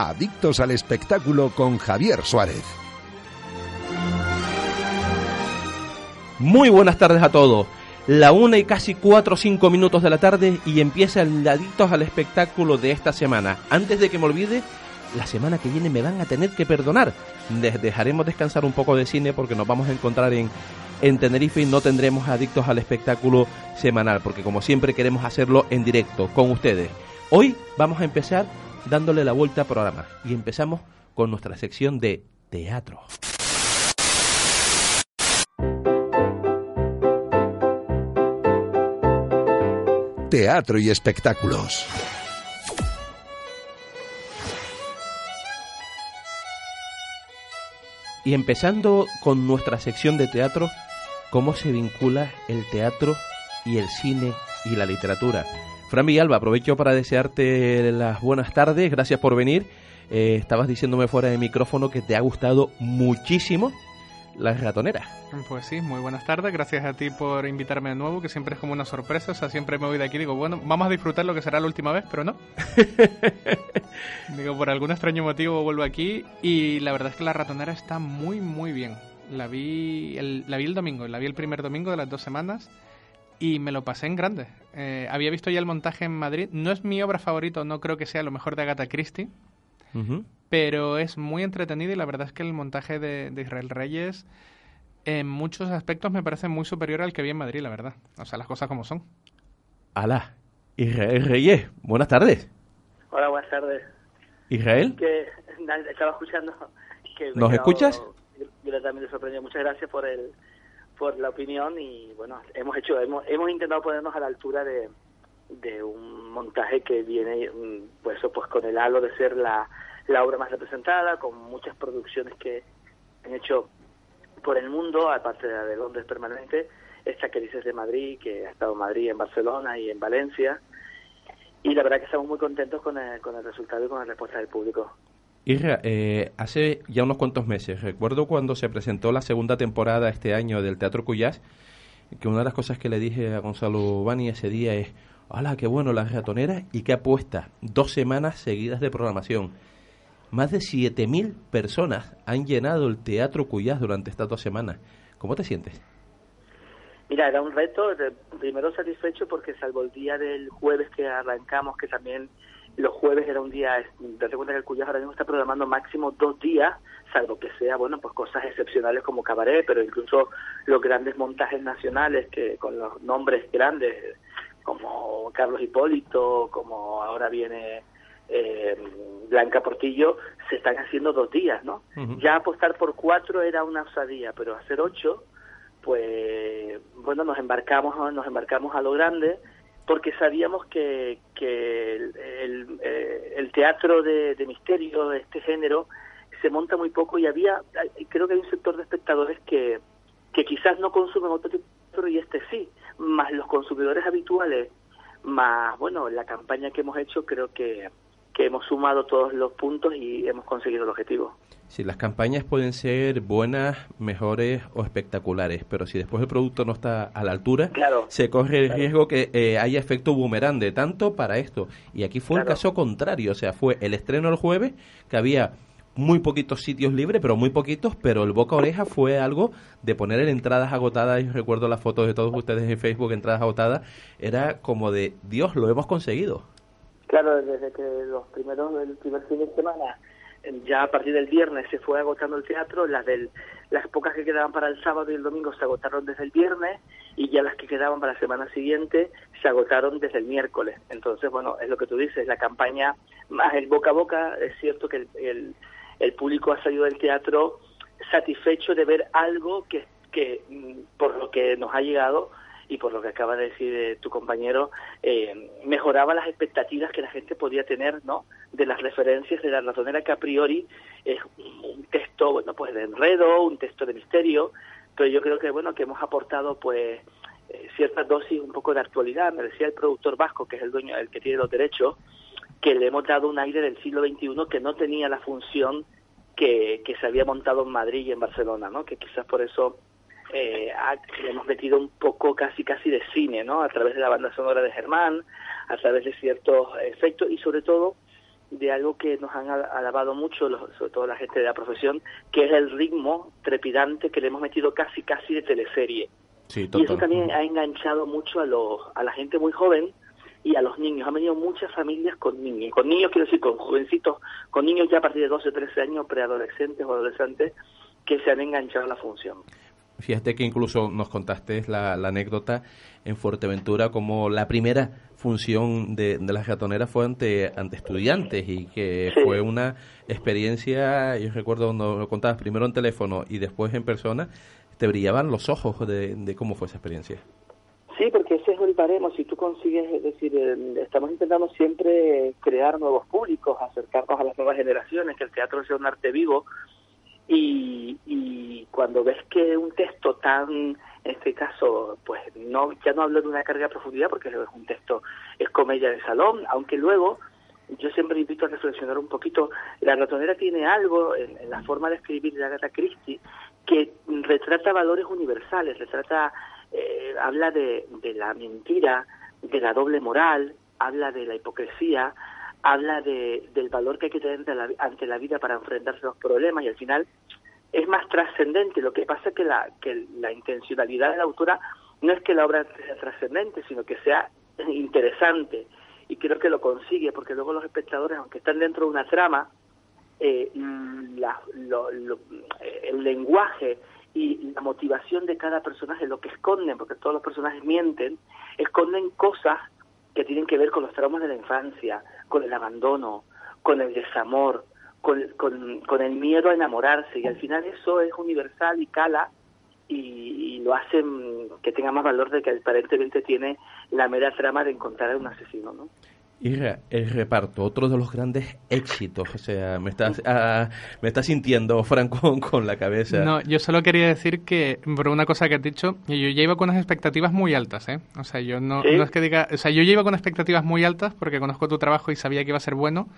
Adictos al espectáculo con Javier Suárez. Muy buenas tardes a todos. La una y casi cuatro o cinco minutos de la tarde y empieza el Adictos al espectáculo de esta semana. Antes de que me olvide, la semana que viene me van a tener que perdonar. Les dejaremos descansar un poco de cine porque nos vamos a encontrar en, en Tenerife y no tendremos adictos al espectáculo semanal, porque como siempre queremos hacerlo en directo con ustedes. Hoy vamos a empezar dándole la vuelta al programa y empezamos con nuestra sección de teatro. Teatro y espectáculos. Y empezando con nuestra sección de teatro, ¿cómo se vincula el teatro y el cine y la literatura? Fran Villalba, aprovecho para desearte las buenas tardes, gracias por venir. Eh, estabas diciéndome fuera de micrófono que te ha gustado muchísimo la ratonera. Pues sí, muy buenas tardes. Gracias a ti por invitarme de nuevo, que siempre es como una sorpresa. O sea, siempre me voy de aquí y digo, bueno, vamos a disfrutar lo que será la última vez, pero no. digo, por algún extraño motivo vuelvo aquí y la verdad es que la ratonera está muy, muy bien. La vi el, la vi el domingo, la vi el primer domingo de las dos semanas y me lo pasé en grande. Eh, había visto ya el montaje en Madrid. No es mi obra favorita, no creo que sea lo mejor de Agatha Christie, pero es muy entretenido y la verdad es que el montaje de, Israel Reyes en muchos aspectos me parece muy superior al que vi en Madrid, la verdad. O sea, las cosas como son. Alá, Israel Reyes, buenas tardes. Hola, buenas tardes. Israel. Que estaba escuchando. Que ¿Nos escuchas? Yo también le sorprendió. Muchas gracias por el por la opinión y bueno, hemos hecho hemos, hemos intentado ponernos a la altura de, de un montaje que viene mm, pues pues con el halo de ser la, la obra más representada, con muchas producciones que han hecho por el mundo, aparte de la de Londres permanente, esta que dices de Madrid, que ha estado en Madrid, en Barcelona y en Valencia. Y la verdad que estamos muy contentos con el, con el resultado y con la respuesta del público. Irra, eh, hace ya unos cuantos meses, recuerdo cuando se presentó la segunda temporada este año del Teatro Cuyás, que una de las cosas que le dije a Gonzalo Bani ese día es, ¡Hala, qué bueno la ratonera! Y qué apuesta, dos semanas seguidas de programación. Más de 7.000 personas han llenado el Teatro Cuyás durante estas dos semanas. ¿Cómo te sientes? Mira, era un reto, primero satisfecho porque salvo el día del jueves que arrancamos, que también los jueves era un día, date cuenta que el Cuyas ahora mismo está programando máximo dos días, salvo que sea, bueno, pues cosas excepcionales como cabaret, pero incluso los grandes montajes nacionales que con los nombres grandes, como Carlos Hipólito, como ahora viene eh, Blanca Portillo, se están haciendo dos días, ¿no? Ya apostar por cuatro era una osadía, pero hacer ocho, pues, bueno, nos embarcamos, nos embarcamos a lo grande, porque sabíamos que, eh, el, teatro de, misterio de este género se monta muy poco y había, creo que hay un sector de espectadores que, que quizás no consumen otro tipo y este sí, más los consumidores habituales, más, bueno, la campaña que hemos hecho creo que, que hemos sumado todos los puntos y hemos conseguido el objetivo. Sí, las campañas pueden ser buenas, mejores o espectaculares, pero si después el producto no está a la altura, se corre el riesgo que eh, haya efecto boomerang de tanto para esto. Y aquí fue el caso contrario, o sea, fue el estreno el jueves, que había muy poquitos sitios libres, pero muy poquitos, pero el boca oreja fue algo de poner en entradas agotadas, y recuerdo las fotos de todos ustedes en Facebook, entradas agotadas, era como de, Dios, lo hemos conseguido. Claro, desde que los primeros, el primer fin de semana ya a partir del viernes se fue agotando el teatro, las del, las pocas que quedaban para el sábado y el domingo se agotaron desde el viernes y ya las que quedaban para la semana siguiente se agotaron desde el miércoles. Entonces, bueno, es lo que tú dices, la campaña más el boca a boca, es cierto que el, el, público ha salido del teatro satisfecho de ver algo que, que mm, por lo que nos ha llegado y por lo que acaba de decir eh, tu compañero, eh, mejoraba las expectativas que la gente podía tener, ¿no? De las referencias de la ratonera que a priori es un texto, bueno, pues de enredo, un texto de misterio, pero yo creo que, bueno, que hemos aportado, pues, eh, ciertas dosis un poco de actualidad. Me decía el productor vasco, que es el dueño, el que tiene los derechos, que le hemos dado un aire del siglo XXI que no tenía la función que, que se había montado en Madrid y en Barcelona, ¿no? Que quizás por eso eh, hemos metido un poco casi casi de cine, ¿no? A través de la banda sonora de Germán, a través de ciertos efectos y sobre todo de algo que nos han alabado mucho, sobre todo la gente de la profesión, que es el ritmo trepidante que le hemos metido casi casi de teleserie. y eso también ha enganchado mucho a, los, a la gente muy joven y a los niños. Han venido muchas familias con niños, con niños quiero decir con jovencitos, con niños ya a partir de 12 o 13 años, preadolescentes o adolescentes, que se han enganchado a la función. Fíjate que incluso nos contaste la, anécdota en Fuerteventura como la primera función de, de las ratoneras fue ante, ante estudiantes y que fue una experiencia, yo recuerdo cuando lo contabas primero en teléfono y después en persona, te brillaban los ojos de, de cómo fue esa experiencia. Sí, porque ese es el baremo. Si tú consigues, es decir, estamos intentando siempre crear nuevos públicos, acercarnos a las nuevas generaciones, que el teatro sea un arte vivo y, y cuando ves que un texto tan, en este caso, pues no ya no hablo de una carga de profundidad porque es un texto, es comedia de salón, aunque luego yo siempre invito a reflexionar un poquito, la ratonera tiene algo en, la forma de escribir de Agatha Christie que retrata valores universales, retrata, eh, habla de, de la mentira, de la doble moral, habla de la hipocresía, habla de, del valor que hay que tener ante la, vida para enfrentarse a los problemas y al final es más trascendente. Lo que pasa es que la, que la intencionalidad de la autora no es que la obra sea trascendente, sino que sea interesante. Y creo que lo consigue, porque luego los espectadores, aunque están dentro de una trama, eh, la, el lenguaje y la motivación de cada personaje, lo que esconden, porque todos los personajes mienten, esconden cosas que tienen que ver con los traumas de la infancia, con el abandono, con el desamor, con, con, el miedo a enamorarse. Y al final eso es universal y cala y, lo hace que tenga más valor de que aparentemente tiene la mera trama de encontrar a un asesino, ¿no? Y el reparto, otro de los grandes éxitos, o sea, me estás, ah, me estás sintiendo, Franco, con la cabeza. No, yo solo quería decir que, por una cosa que has dicho, yo ya iba con unas expectativas muy altas, ¿eh? O sea, yo no, no es que diga, o sea, yo ya iba con expectativas muy altas porque conozco tu trabajo y sabía que iba a ser bueno,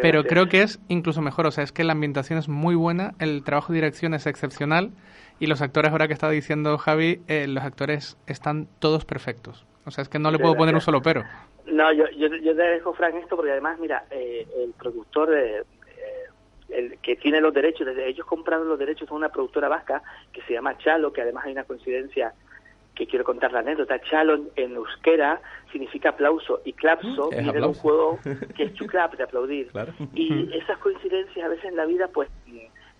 pero creo que es incluso mejor, o sea, es que la ambientación es muy buena, el trabajo de dirección es excepcional y los actores, ahora que estaba diciendo Javi, eh, los actores están todos perfectos. O sea, es que no le puedo poner un solo pero. No, yo, yo, yo te dejo, Frank, esto porque además, mira, eh, el productor, eh, el que tiene los derechos, desde ellos compraron los derechos a una productora vasca que se llama Chalo, que además hay una coincidencia que quiero contar la anécdota. Chalo en, euskera significa aplauso y clapso mm, viene de un juego que es chuclap, de aplaudir. Y esas coincidencias a veces en la vida, pues,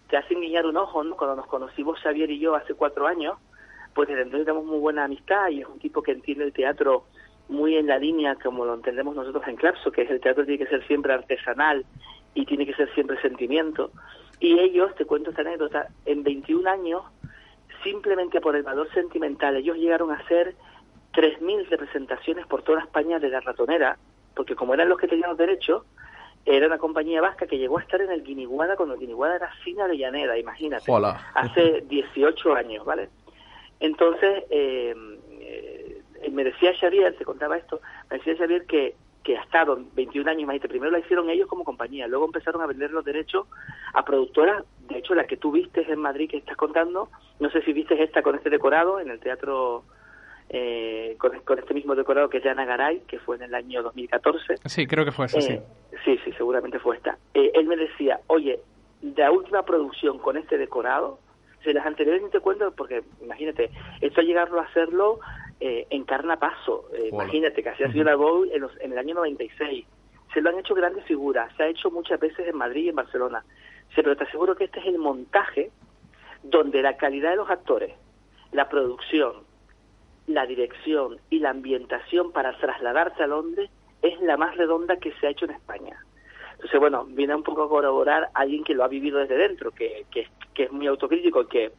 te hacen guiñar un ojo, ¿no? Cuando nos conocimos Xavier y yo hace cuatro años, pues desde entonces tenemos muy buena amistad y es un tipo que entiende el teatro muy en la línea como lo entendemos nosotros en Clapso, que es el teatro tiene que ser siempre artesanal y tiene que ser siempre sentimiento. Y ellos, te cuento esta anécdota, en 21 años, simplemente por el valor sentimental, ellos llegaron a hacer 3.000 representaciones por toda España de la ratonera, porque como eran los que tenían los derechos, era una compañía vasca que llegó a estar en el Guiniguada cuando el Guiniguada era fina de llanera, imagínate. Hace 18 años, ¿vale? Entonces, eh, eh, me decía Xavier, te contaba esto, me decía Xavier que, que ha estado 21 años, imagínate, primero la hicieron ellos como compañía, luego empezaron a vender los derechos a productoras, de hecho la que tú viste en Madrid que estás contando, no sé si viste esta con este decorado en el teatro eh, con, este mismo decorado que es de Ana Garay, que fue en el año 2014. Sí, creo que fue esa, sí. Eh, sí, sí, seguramente fue esta. él me decía, oye, la última producción con este decorado, de las anteriores ni te cuento porque imagínate, esto llegarlo a hacerlo eh, en Carnapaso, eh, imagínate, que hacía sido la Bowl en, en el año 96. se lo han hecho grandes figuras, se ha hecho muchas veces en Madrid y en Barcelona. Pero te aseguro que este es el montaje donde la calidad de los actores, la producción, la dirección y la ambientación para trasladarse a Londres es la más redonda que se ha hecho en España. Entonces, bueno, viene un poco a corroborar a alguien que lo ha vivido desde dentro, que, que, que es muy autocrítico, que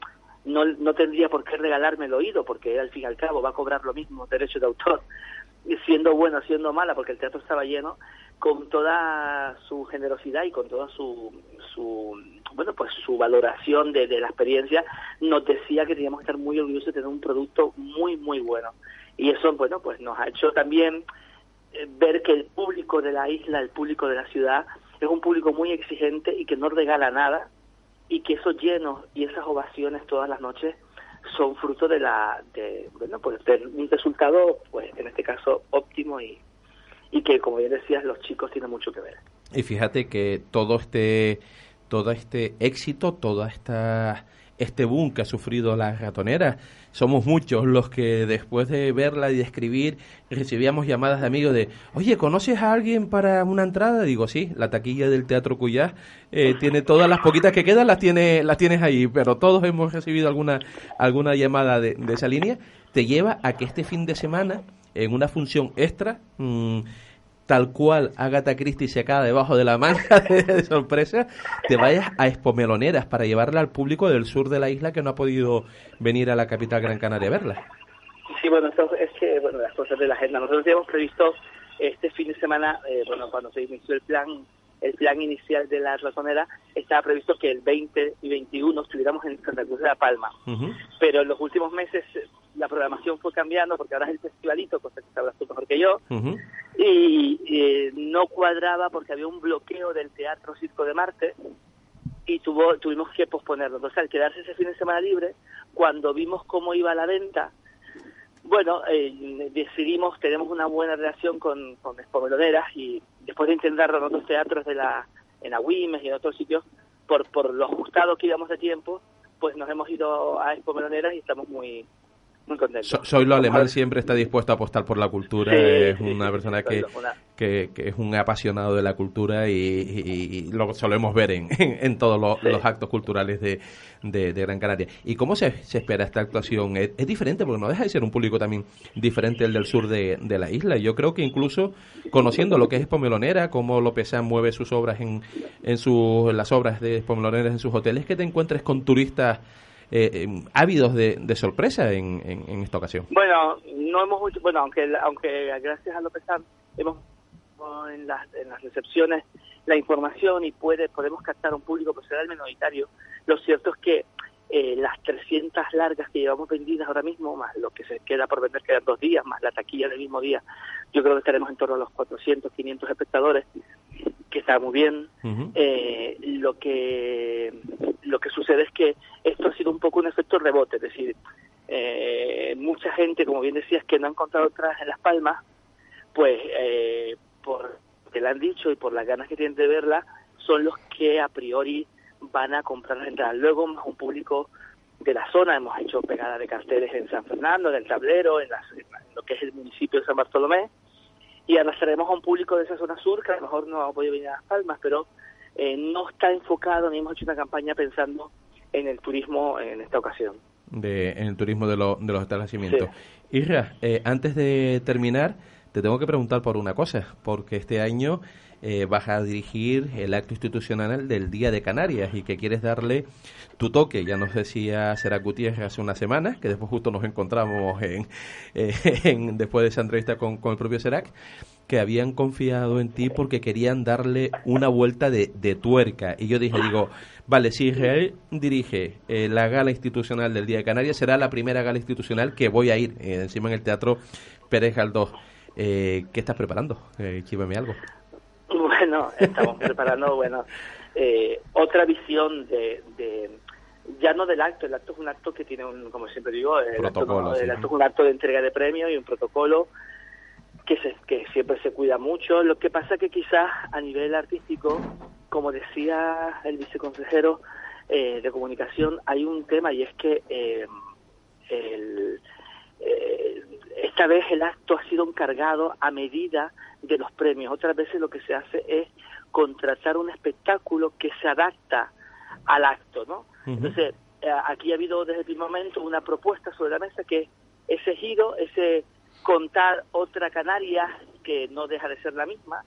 no, no tendría por qué regalarme el oído, porque al fin y al cabo va a cobrar lo mismo derecho de autor, siendo bueno, siendo mala, porque el teatro estaba lleno, con toda su generosidad y con toda su, su bueno pues su valoración de, de la experiencia nos decía que teníamos que estar muy orgullosos de tener un producto muy muy bueno. Y eso bueno pues nos ha hecho también eh, ver que el público de la isla el público de la ciudad es un público muy exigente y que no regala nada y que esos llenos y esas ovaciones todas las noches son fruto de la de bueno pues de un resultado pues en este caso óptimo y y que como bien decías los chicos tienen mucho que ver. Y fíjate que todo este todo este éxito toda esta este boom que ha sufrido la ratonera. Somos muchos los que después de verla y de escribir recibíamos llamadas de amigos de, oye, ¿conoces a alguien para una entrada? Digo, sí, la taquilla del Teatro Cuyá eh, tiene todas las poquitas que quedan, las, tiene, las tienes ahí, pero todos hemos recibido alguna, alguna llamada de, esa línea. Te lleva a que este fin de semana, en una función extra, mmm, tal cual Agatha Christie se acaba debajo de la manga de, sorpresa, te vayas a Espomeloneras para llevarla al público del sur de la isla que no ha podido venir a la capital Gran Canaria a verla. Sí, bueno, es que, bueno, las cosas de la agenda. Nosotros habíamos previsto este fin de semana, eh, bueno, cuando se inició el plan el plan inicial de la ratonera estaba previsto que el 20 y 21 estuviéramos en Santa Cruz de la Palma. Uh -huh. Pero en los últimos meses la programación fue cambiando porque ahora es el festivalito, cosa que sabrás tú mejor que yo, uh -huh. Y eh, no cuadraba porque había un bloqueo del Teatro Circo de Marte y tuvo, tuvimos que posponerlo. Entonces, al quedarse ese fin de semana libre, cuando vimos cómo iba la venta, bueno, eh, decidimos, tenemos una buena relación con, con Espomeloneras y después de intentarlo en otros teatros de la, en Agüimes y en otros sitios, por, por lo ajustado que íbamos de tiempo, pues nos hemos ido a Espomeloneras y estamos muy, muy. So, soy lo alemán siempre está dispuesto a apostar por la cultura, sí, es una persona que, que, que, es un apasionado de la cultura y, y, y lo solemos ver en, en, todos los, sí. los, actos culturales de, de, de, Gran Canaria. ¿Y cómo se, se espera esta actuación? ¿Es, ¿Es, diferente? Porque no deja de ser un público también diferente el del sur de, de la isla. Yo creo que incluso conociendo lo que es Pomelonera, cómo López mueve sus obras en, en, su, en las obras de Pomeloneras en sus hoteles, que te encuentres con turistas eh, ávidos de, de sorpresa en, en, en, esta ocasión. Bueno, no hemos bueno, aunque aunque gracias a López San hemos en las, en las recepciones la información y puede podemos captar un público el minoritario. Lo cierto es que eh, las 300 largas que llevamos vendidas ahora mismo, más lo que se queda por vender, quedan dos días, más la taquilla del mismo día, yo creo que estaremos en torno a los 400, 500 espectadores, que está muy bien. Uh -huh. eh, lo que lo que sucede es que esto ha sido un poco un efecto rebote, es decir, eh, mucha gente, como bien decías, que no ha encontrado trajes en Las Palmas, pues eh, por que le han dicho y por las ganas que tienen de verla, son los que a priori van a comprar las entradas. Luego, más un público de la zona, hemos hecho pegada de carteles en San Fernando, en el tablero, en, las, en lo que es el municipio de San Bartolomé, y arrastraremos a un público de esa zona sur que a lo mejor no ha podido venir a Las Palmas, pero eh, no está enfocado ni hemos hecho una campaña pensando en el turismo en esta ocasión. De, en el turismo de, lo, de los establecimientos. Sí. Isra, eh, antes de terminar, te tengo que preguntar por una cosa, porque este año eh, vas a dirigir el acto institucional del Día de Canarias y que quieres darle tu toque. Ya nos decía Serac Gutiérrez hace una semana, que después justo nos encontramos en, eh, en después de esa entrevista con, el propio Serac, que habían confiado en ti porque querían darle una vuelta de, de tuerca. Y yo dije, digo, vale, si Israel dirige eh, la gala institucional del Día de Canarias, será la primera gala institucional que voy a ir, eh, encima en el Teatro Pérez Galdós. Eh, ¿Qué estás preparando? Eh, algo. Bueno, estamos preparando, bueno, eh, otra visión de, de, ya no del acto, el acto es un acto que tiene un, como siempre digo, el, acto, sí. el acto es un acto de entrega de premios y un protocolo que, se, que siempre se cuida mucho. Lo que pasa que quizás a nivel artístico, como decía el viceconsejero eh, de comunicación, hay un tema y es que eh, el, eh, esta vez el acto ha sido encargado a medida de los premios. Otras veces lo que se hace es contratar un espectáculo que se adapta al acto, ¿no? Entonces, eh, aquí ha habido desde el primer momento una propuesta sobre la mesa que ese giro, ese contar otra Canaria que no deja de ser la misma.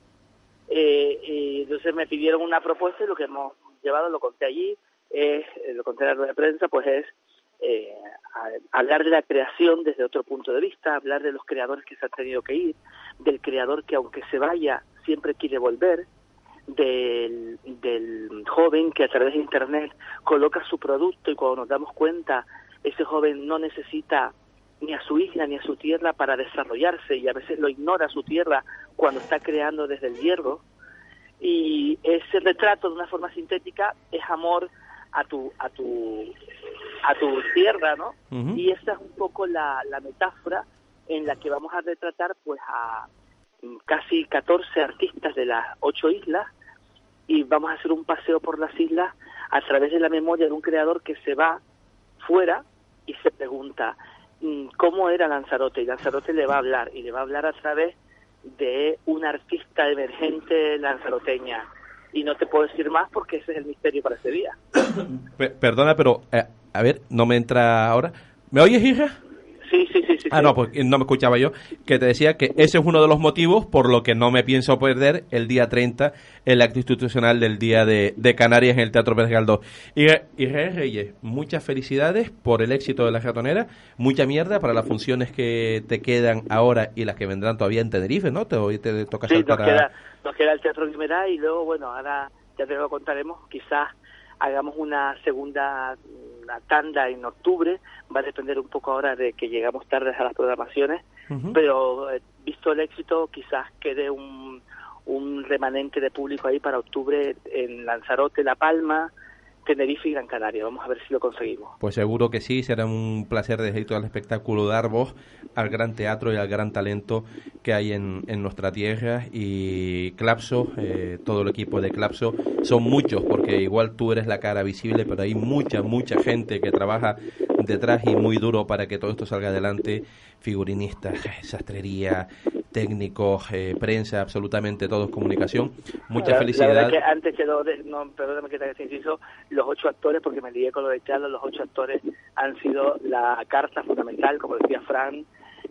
Eh, entonces me pidieron una propuesta y lo que hemos llevado, lo conté allí, eh, lo conté en la rueda de prensa, pues es eh, hablar de la creación desde otro punto de vista, hablar de los creadores que se han tenido que ir, del creador que aunque se vaya siempre quiere volver, del, del joven que a través de Internet coloca su producto y cuando nos damos cuenta ese joven no necesita ni a su isla ni a su tierra para desarrollarse y a veces lo ignora su tierra cuando está creando desde el hierro. Y ese retrato de una forma sintética es amor a tu a tu a tu tierra no y esa es un poco la, la metáfora en la que vamos a retratar pues a casi 14 artistas de las ocho islas y vamos a hacer un paseo por las islas a través de la memoria de un creador que se va fuera y se pregunta mm, cómo era Lanzarote y Lanzarote le va a hablar y le va a hablar a través de una artista emergente lanzaroteña. Y no te puedo decir más porque ese es el misterio para ese día. Perdona, pero eh, a ver, no me entra ahora. ¿Me oyes, hija? Sí, sí, sí, sí. Ah, no, pues no me escuchaba yo. Que te decía que ese es uno de los motivos por lo que no me pienso perder el día 30 el acto institucional del Día de, Canarias en el Teatro Pérez Galdós. Y Reyes, muchas felicidades por el éxito de la ratonera. Mucha mierda para las funciones que te quedan ahora y las que vendrán todavía en Tenerife, ¿no? Te, te toca sí, nos, queda, nos queda el Teatro Guimerá y luego, bueno, ahora ya te lo contaremos, quizás hagamos una segunda tanda en octubre, va a depender un poco ahora de que llegamos tarde a las programaciones, pero eh, visto el éxito quizás quede un, un remanente de público ahí para octubre en Lanzarote, La Palma, Tenerife y Gran Canaria. Vamos a ver si lo conseguimos. Pues seguro que sí, será un placer desde todo el espectáculo dar voz al gran teatro y al gran talento que hay en, en nuestra tierra. Y Clapso, eh, todo el equipo de Clapso, son muchos, porque igual tú eres la cara visible, pero hay mucha, mucha gente que trabaja detrás y muy duro para que todo esto salga adelante. Figurinistas, sastrería, técnicos, eh, prensa, absolutamente todos, comunicación. Mucha felicidad. que antes que no, perdóname que te inciso, los ocho actores, porque me lié con lo de Charlos, los ocho actores han sido la carta fundamental, como decía Fran,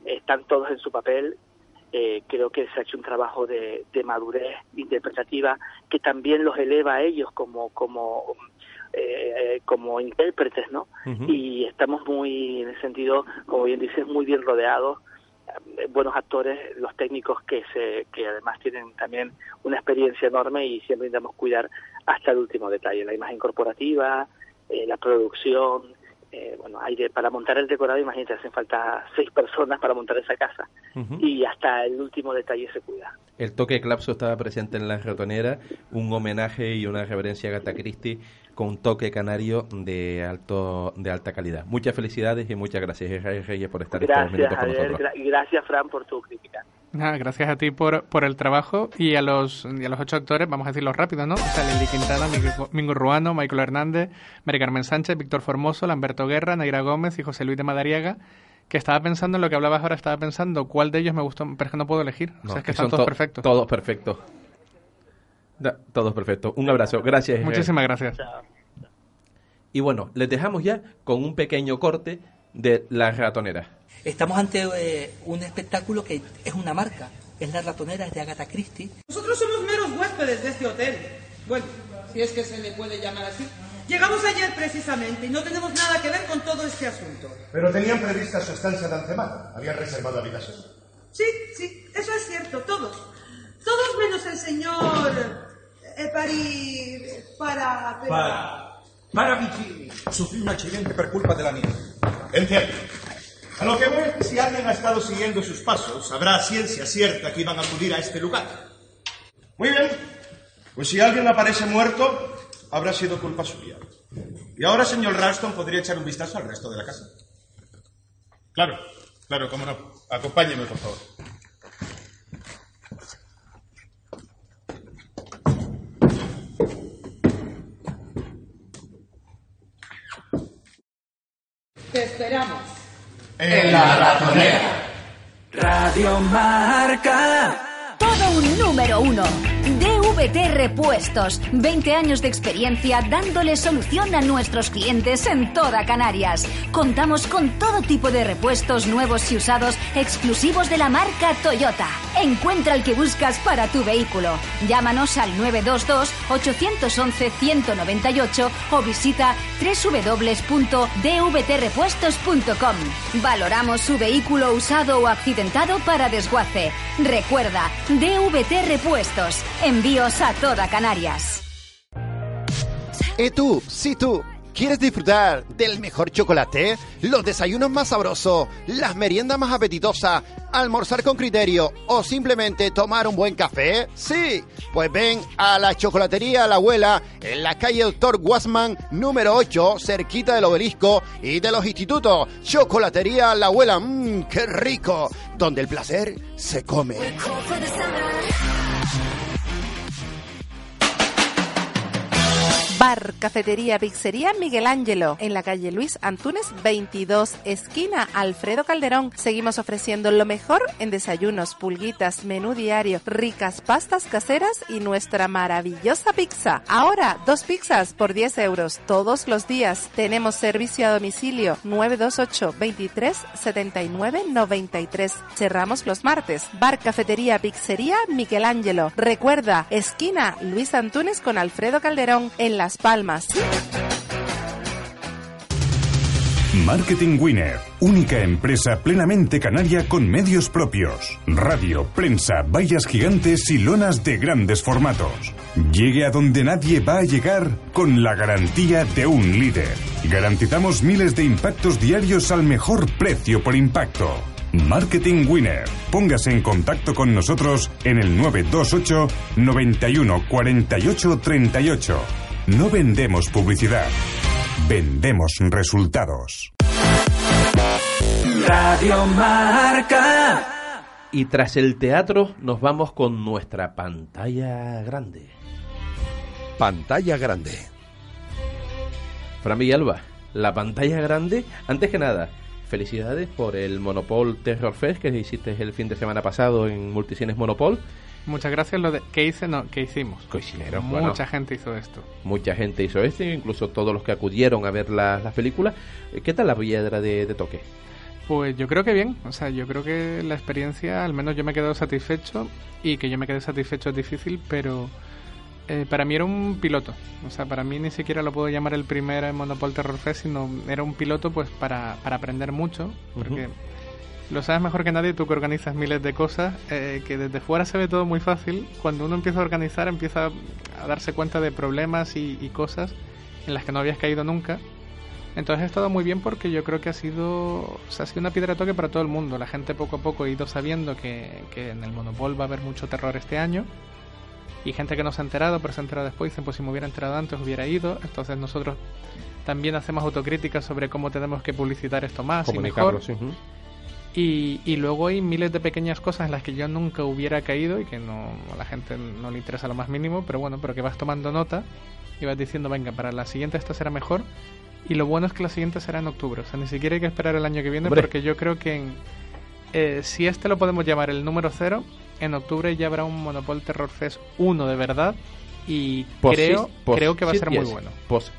están todos en su papel. Eh, creo que se ha hecho un trabajo de, madurez interpretativa que también los eleva a ellos como como eh, como intérpretes, ¿no? Y estamos muy, en ese sentido, como bien dices, muy bien rodeados buenos actores, los técnicos que se que además tienen también una experiencia enorme y siempre intentamos cuidar hasta el último detalle, la imagen corporativa, eh, la producción, eh, bueno, hay para montar el decorado, imagínate, hacen falta seis personas para montar esa casa. Y hasta el último detalle se cuida. El toque de Clapso estaba presente en la ratonera, un homenaje y una reverencia a Gata Christie con un toque canario de alto de alta calidad. Muchas felicidades y muchas gracias, Reyes, por estar gracias, estos minutos con nosotros. y gracias, Fran, por tu crítica. gracias a ti por, por el trabajo y a los y a los ocho actores, vamos a decirlo rápido, ¿no? O sea, Lili Quintana, Mingo Ruano, Michael Hernández, Mari Carmen Sánchez, Víctor Formoso, Lamberto Guerra, Naira Gómez y José Luis de Madariaga que estaba pensando en lo que hablabas ahora, estaba pensando cuál de ellos me gustó, pero es que no puedo elegir. o sea, es que, están todos perfectos. Todos perfectos. Todos perfectos. Un abrazo. Gracias. Muchísimas gracias. Y bueno, les dejamos ya con un pequeño corte de La Ratonera. Estamos ante eh, un espectáculo que es una marca. Es La Ratonera, es de Agatha Christie. Nosotros somos meros huéspedes de este hotel. Bueno, si es que se le puede llamar así. Llegamos ayer precisamente y no tenemos nada que ver con todo este asunto. Pero tenían prevista su estancia de antemano. Habían reservado habitación. Sí, sí, eso es cierto, todos. Todos menos el señor Epari para... Para... Para Vicini. Sufrí un accidente por culpa de la nieve. Entiendo. A lo que voy es que si alguien ha estado siguiendo sus pasos, sabrá ciencia cierta que iban a acudir a este lugar. Muy bien. Pues si alguien aparece muerto, habrá sido culpa suya. Y ahora, señor Ralston, podría echar un vistazo al resto de la casa. Claro, claro, cómo no. Acompáñeme, por favor. Esperamos. En la ratonera. Radio Marca. Todo un número uno. DVT Repuestos. 20 años de experiencia dándole solución a nuestros clientes en toda Canarias. Contamos con todo tipo de repuestos nuevos y usados exclusivos de la marca Toyota. Encuentra el que buscas para tu vehículo. Llámanos al 922-811-198 o visita www.dvtrepuestos.com. Valoramos su vehículo usado o accidentado para desguace. Recuerda, DVT Repuestos. Envíos a toda Canarias. ¿Y tú? Sí, tú. ¿Quieres disfrutar del mejor chocolate? ¿Los desayunos más sabrosos? ¿Las meriendas más apetitosas? ¿Almorzar con criterio? ¿O simplemente tomar un buen café? Sí. Pues ven a la chocolatería La Abuela en la calle Doctor Guasman número 8, cerquita del obelisco y de los institutos. Chocolatería La Abuela, mmm, qué rico. Donde el placer se come. Bar, cafetería, pizzería Miguel Ángelo, en la calle Luis Antunes 22, esquina Alfredo Calderón. Seguimos ofreciendo lo mejor en desayunos, pulguitas, menú diario, ricas pastas caseras y nuestra maravillosa pizza. Ahora, dos pizzas por 10 euros todos los días. Tenemos servicio a domicilio 928 23 79 93. Cerramos los martes. Bar, cafetería, pizzería Miguel Ángelo. Recuerda, esquina Luis Antunes con Alfredo Calderón en la Palmas. Marketing Winner, única empresa plenamente canaria con medios propios. Radio, prensa, vallas gigantes y lonas de grandes formatos. Llegue a donde nadie va a llegar con la garantía de un líder. Garantizamos miles de impactos diarios al mejor precio por impacto. Marketing Winner. Póngase en contacto con nosotros en el 928 91 48 38. No vendemos publicidad, vendemos resultados. Radio Marca. Y tras el teatro nos vamos con nuestra pantalla grande. Pantalla grande. Fran Villalba, la pantalla grande, antes que nada, felicidades por el Monopol Terror Fest que hiciste el fin de semana pasado en Multicines Monopol. Muchas gracias. Lo de, ¿Qué hice? No, ¿qué hicimos? Coincideros, Mucha gente hizo esto. Mucha gente hizo esto, incluso todos los que acudieron a ver las la películas. ¿Qué tal la piedra de, de, toque? Pues yo creo que bien. O sea, yo creo que la experiencia, al menos yo me he quedado satisfecho. Y que yo me quede satisfecho es difícil, pero eh, para mí era un piloto. O sea, para mí ni siquiera lo puedo llamar el primer Monopol Terror Fest, sino era un piloto pues para, para aprender mucho. Porque. Lo sabes mejor que nadie, tú que organizas miles de cosas, eh, que desde fuera se ve todo muy fácil. Cuando uno empieza a organizar, empieza a darse cuenta de problemas y, cosas en las que no habías caído nunca. Entonces ha estado muy bien porque yo creo que ha sido, o ha sido una piedra de toque para todo el mundo. La gente poco a poco ha ido sabiendo que, que en el Monopol va a haber mucho terror este año. Y gente que no se ha enterado, pero se ha enterado después, dicen, pues si me hubiera enterado antes hubiera ido. Entonces nosotros también hacemos autocríticas sobre cómo tenemos que publicitar esto más y mejor. Y, y, luego hay miles de pequeñas cosas en las que yo nunca hubiera caído y que no, a la gente no le interesa lo más mínimo, pero bueno, pero que vas tomando nota y vas diciendo, venga, para la siguiente esto será mejor. Y lo bueno es que la siguiente será en octubre, o sea, ni siquiera hay que esperar el año que viene porque yo creo que en, eh, si este lo podemos llamar el número cero, en octubre ya habrá un Monopol Terror Fest 1 de verdad y creo, creo que va a ser muy bueno. Post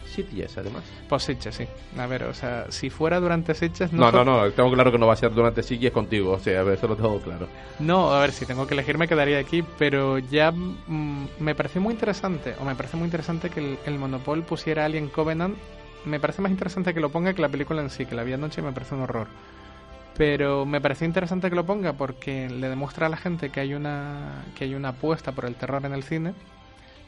además. Post sí. A ver, o sea, si fuera durante Sitges... No, no, no, tengo claro que no va a ser durante Sitges contigo, o sea, a ver, eso lo tengo claro. No, a ver, si tengo que elegir me quedaría aquí, pero ya mm, me parece muy interesante, o me parece muy interesante que el, el Monopol pusiera Alien Covenant. Me parece más interesante que lo ponga que la película en sí, que la vi anoche me parece un horror. Pero me parece interesante que lo ponga porque le demuestra a la gente que hay una que hay una apuesta por el terror en el cine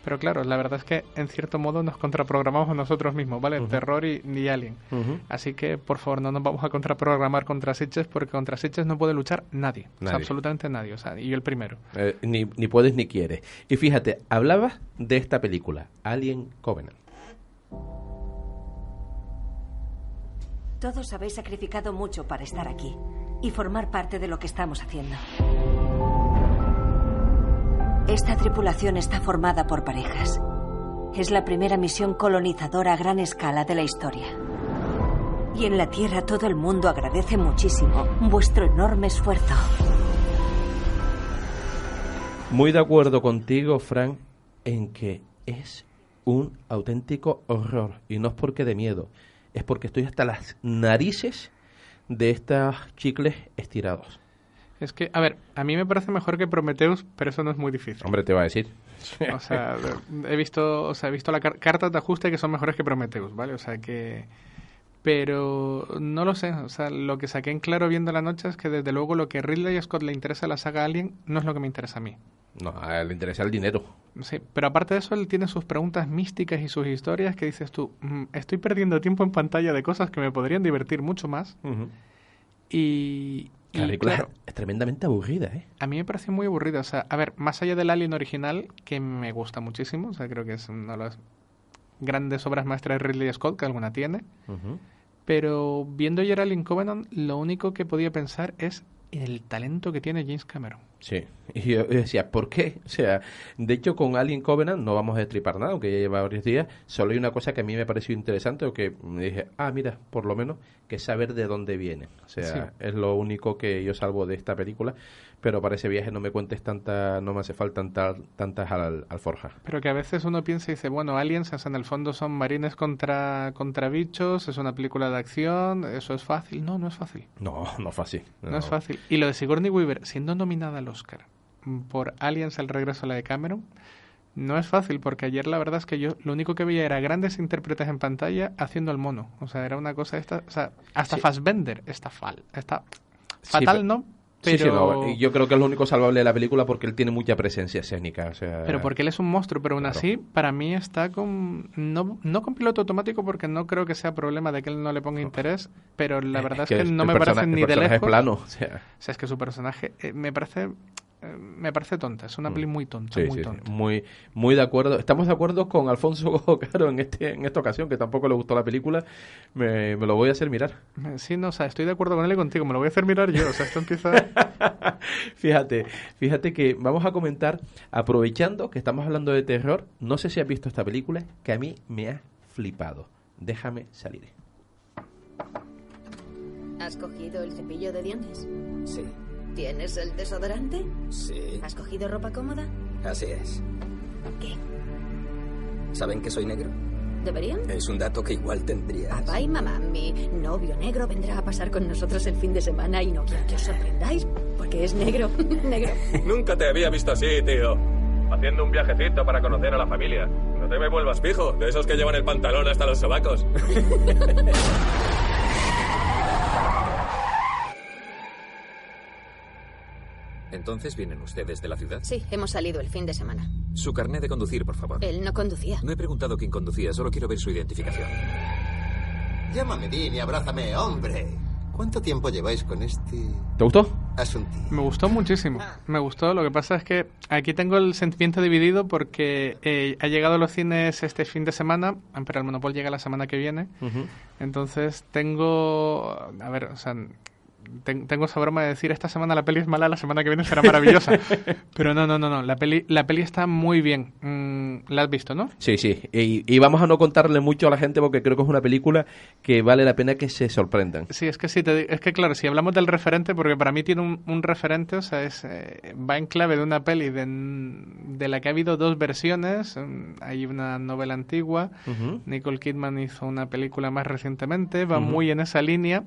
pero claro, la verdad es que en cierto modo nos contraprogramamos a nosotros mismos, ¿vale? Terror y, ni Alien. Así que, por favor, no nos vamos a contraprogramar contra Sitches porque contra Sitches no puede luchar nadie. absolutamente nadie. O sea, y yo el primero. Eh, ni, ni puedes ni quieres. Y fíjate, hablabas de esta película, Alien Covenant. Todos habéis sacrificado mucho para estar aquí y formar parte de lo que estamos haciendo. Esta tripulación está formada por parejas. Es la primera misión colonizadora a gran escala de la historia. Aquí en la Tierra todo el mundo agradece muchísimo vuestro enorme esfuerzo. Muy de acuerdo contigo, Frank, en que es un auténtico horror. Y no es porque de miedo, es porque estoy hasta las narices de estos chicles estirados. Es que, a ver, a mí me parece mejor que Prometheus, pero eso no es muy difícil. Hombre, te va a decir. O sea, he visto, o sea, he visto las cartas de ajuste que son mejores que Prometheus, ¿vale? O sea que pero no lo sé, o sea, lo que saqué en claro viendo la noche es que desde luego lo que Ridley Scott le interesa a la saga Alien no es lo que me interesa a mí. No, a él le interesa el dinero. Sí, pero aparte de eso, él tiene sus preguntas místicas y sus historias que dices tú, "Mm, estoy perdiendo tiempo en pantalla de cosas que me podrían divertir mucho más. Y, y, La película claro, es tremendamente aburrida, ¿eh? a mí me pareció muy aburrida. O sea, a ver, más allá del Alien original, que me gusta muchísimo, o sea, creo que es una de las grandes obras maestras de Ridley Scott que alguna tiene. Pero viendo ya Alien Covenant, lo único que podía pensar es el talento que tiene James Cameron. Sí, y yo yo decía, ¿por qué? O sea, de hecho con Alien Covenant no vamos a destripar nada, aunque ya lleva varios días, solo hay una cosa que a mí me pareció interesante, o que me dije, ah, mira, por lo menos que saber de dónde viene. O sea, Sí. es lo único que yo salvo de esta película, pero para ese viaje no me cuentes tanta, no me hace falta tantas, tantas al, alforjas. Pero que a veces uno piensa y dice, bueno, Aliens, en el fondo son marines contra, contra bichos, es una película de acción, eso es fácil. No, no es fácil. No, no es fácil. No, es fácil. Y lo de Sigourney Weaver, siendo nominada al Oscar por Aliens, el regreso a la de Cameron, no es fácil, porque ayer la verdad es que yo lo único que veía era grandes intérpretes en pantalla haciendo el mono. O sea, era una cosa esta, o sea, hasta Fassbender está fal, está fatal, pero- ¿no? Sí, sí, no, yo creo que es lo único salvable de la película porque él tiene mucha presencia escénica. O sea, pero porque él es un monstruo, pero aún Claro. así, para mí está con, no, no con piloto automático porque no creo que sea problema de que él no le ponga interés, pero la verdad es que, que no me parece ni de personaje es lejos. plano, o sea. O sea, es que su personaje eh, me parece eh, me parece tonta, es una peli muy tonta, Mm. Sí, muy sí, tonta. sí, muy, muy de acuerdo. Estamos de acuerdo con Alfonso Caro en este, en esta ocasión, que tampoco le gustó la película. Me, me lo voy a hacer mirar. Eh, Sí, no, o sea, estoy de acuerdo con él y contigo, me lo voy a hacer mirar yo, o sea, esto empieza... Fíjate, fíjate que vamos a comentar, aprovechando que estamos hablando de terror, no sé si has visto esta película, que a mí me ha flipado. Déjame salir. ¿Has cogido el cepillo de dientes? Sí, ¿Tienes el desodorante? sí, ¿Has cogido ropa cómoda? así es. ¿Qué? ¿Saben que soy negro? ¿Deberían? Es un dato que igual tendría. Papá y mamá, mi novio negro vendrá a pasar con nosotros el fin de semana y no quiero que os sorprendáis porque es negro. negro. Nunca te había visto así, tío. Haciendo un viajecito para conocer a la familia. No te me vuelvas pijo, de esos que llevan el pantalón hasta los sobacos. Entonces vienen ustedes de la ciudad. Sí, hemos salido el fin de semana. Su carné de conducir, por favor. Él no conducía. No he preguntado quién conducía, solo quiero ver su identificación. Llámame Dean y abrázame, hombre. ¿Cuánto tiempo lleváis con este ¿Te gustó? asunto? Me gustó muchísimo, me gustó. Lo que pasa es que aquí tengo el sentimiento dividido porque eh, ha llegado a los cines este fin de semana, pero el Monopol llega la semana que viene. Entonces tengo, a ver, o sea, ten- tengo esa broma de decir esta semana la peli es mala, la semana que viene será maravillosa. Pero no, no, no, no, la peli, la peli está muy bien. Mm, la has visto, ¿no? Sí, sí. Y, y vamos a no contarle mucho a la gente porque creo que es una película que vale la pena que se sorprendan. Sí, es que sí, te es que claro, si hablamos del referente, porque para mí tiene un, un referente, o sea, es, eh, va en clave de una peli de, de la que ha habido dos versiones. mm, Hay una novela antigua, Ujú. Nicole Kidman hizo una película más recientemente, va Ujú. muy en esa línea.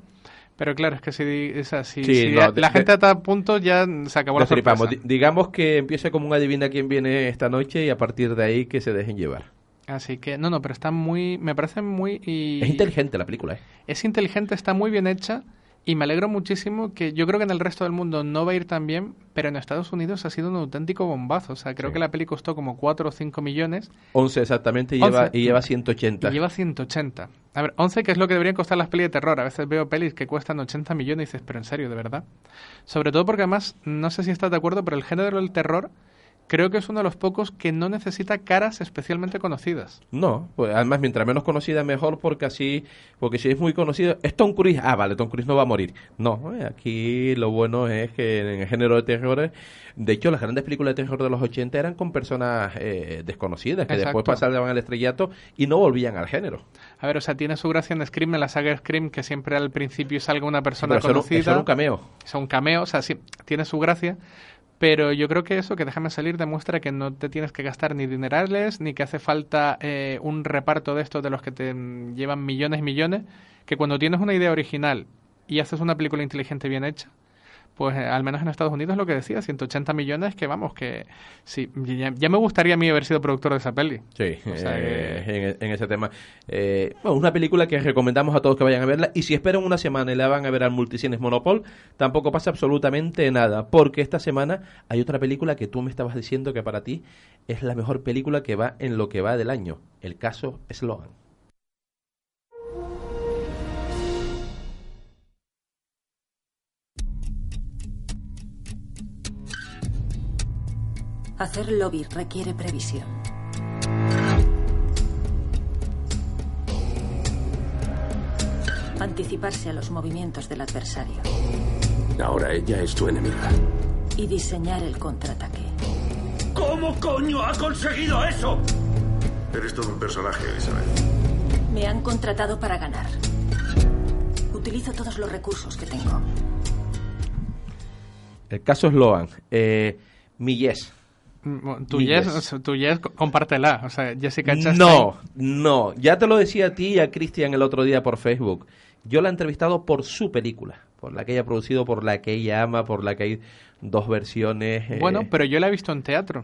Pero claro, es que si, o sea, si, Sí, si no, la de- la gente a tal punto ya se acabó la sorpresa. Di- Digamos que empiece como un adivina quién viene esta noche y a partir de ahí que se dejen llevar. Así que, no, no, pero está muy, me parece muy... y- Es inteligente la película, ¿eh? Es inteligente, está muy bien hecha y me alegro muchísimo que yo creo que en el resto del mundo no va a ir tan bien, pero en Estados Unidos ha sido un auténtico bombazo. O sea, creo Sí. que la peli costó como 4 o 5 millones 11 exactamente y 11. lleva, y lleva 180. y lleva 180. A ver, 11 que es lo que deberían costar las pelis de terror. A veces veo pelis que cuestan 80 millones y dices, pero en serio, de verdad. Sobre todo porque además, no sé si estás de acuerdo, pero el género del terror creo que es uno de los pocos que no necesita caras especialmente conocidas. No, pues además mientras menos conocida mejor porque así, porque si es muy conocido, es Tom Cruise, ah vale, Tom Cruise no va a morir. No, eh, aquí lo bueno es que en el género de terror, de hecho las grandes películas de terror de los 80 eran con personas eh, desconocidas que Exacto. después pasaban al estrellato y no volvían al género. A ver, o sea, tiene su gracia en Scream, en la saga Scream, que siempre al principio salga una persona Pero conocida. eso era un cameo. Es un cameo, o sea, sí, tiene su gracia. Pero yo creo que eso, que déjame salir, demuestra que no te tienes que gastar ni dinerales, ni que hace falta eh, un reparto de estos de los que te llevan millones y millones. Que cuando tienes una idea original y haces una película inteligente bien hecha, pues eh, al menos en Estados Unidos lo que decía, 180 millones, que vamos, que sí, ya, ya me gustaría a mí haber sido productor de esa peli. Sí, O sea eh, en, en ese tema. Eh, bueno, una película que recomendamos a todos que vayan a verla. Y si esperan una semana y la van a ver al Multicines Monopol, tampoco pasa absolutamente nada. Porque esta semana hay otra película que tú me estabas diciendo que para ti es la mejor película que va en lo que va del año. El caso Slogan. Hacer lobby requiere previsión. Anticiparse a los movimientos del adversario Ahora ella es tu enemiga. y diseñar el contraataque. ¿Cómo coño ha conseguido eso? Eres todo un personaje, Elizabeth. Me han contratado para ganar. Utilizo todos los recursos que tengo. El caso Sloan. Eh, mi yes. Mm, Tu Mi yes, yes. o sea, tu yes, compártela. O sea, Jessica Chastain. No, no. Ya te lo decía a ti y a Cristian el otro día por Facebook. Yo la he entrevistado por su película, por la que ella ha producido, por la que ella ama, por la que hay dos versiones. eh, Bueno, pero yo la he visto en teatro.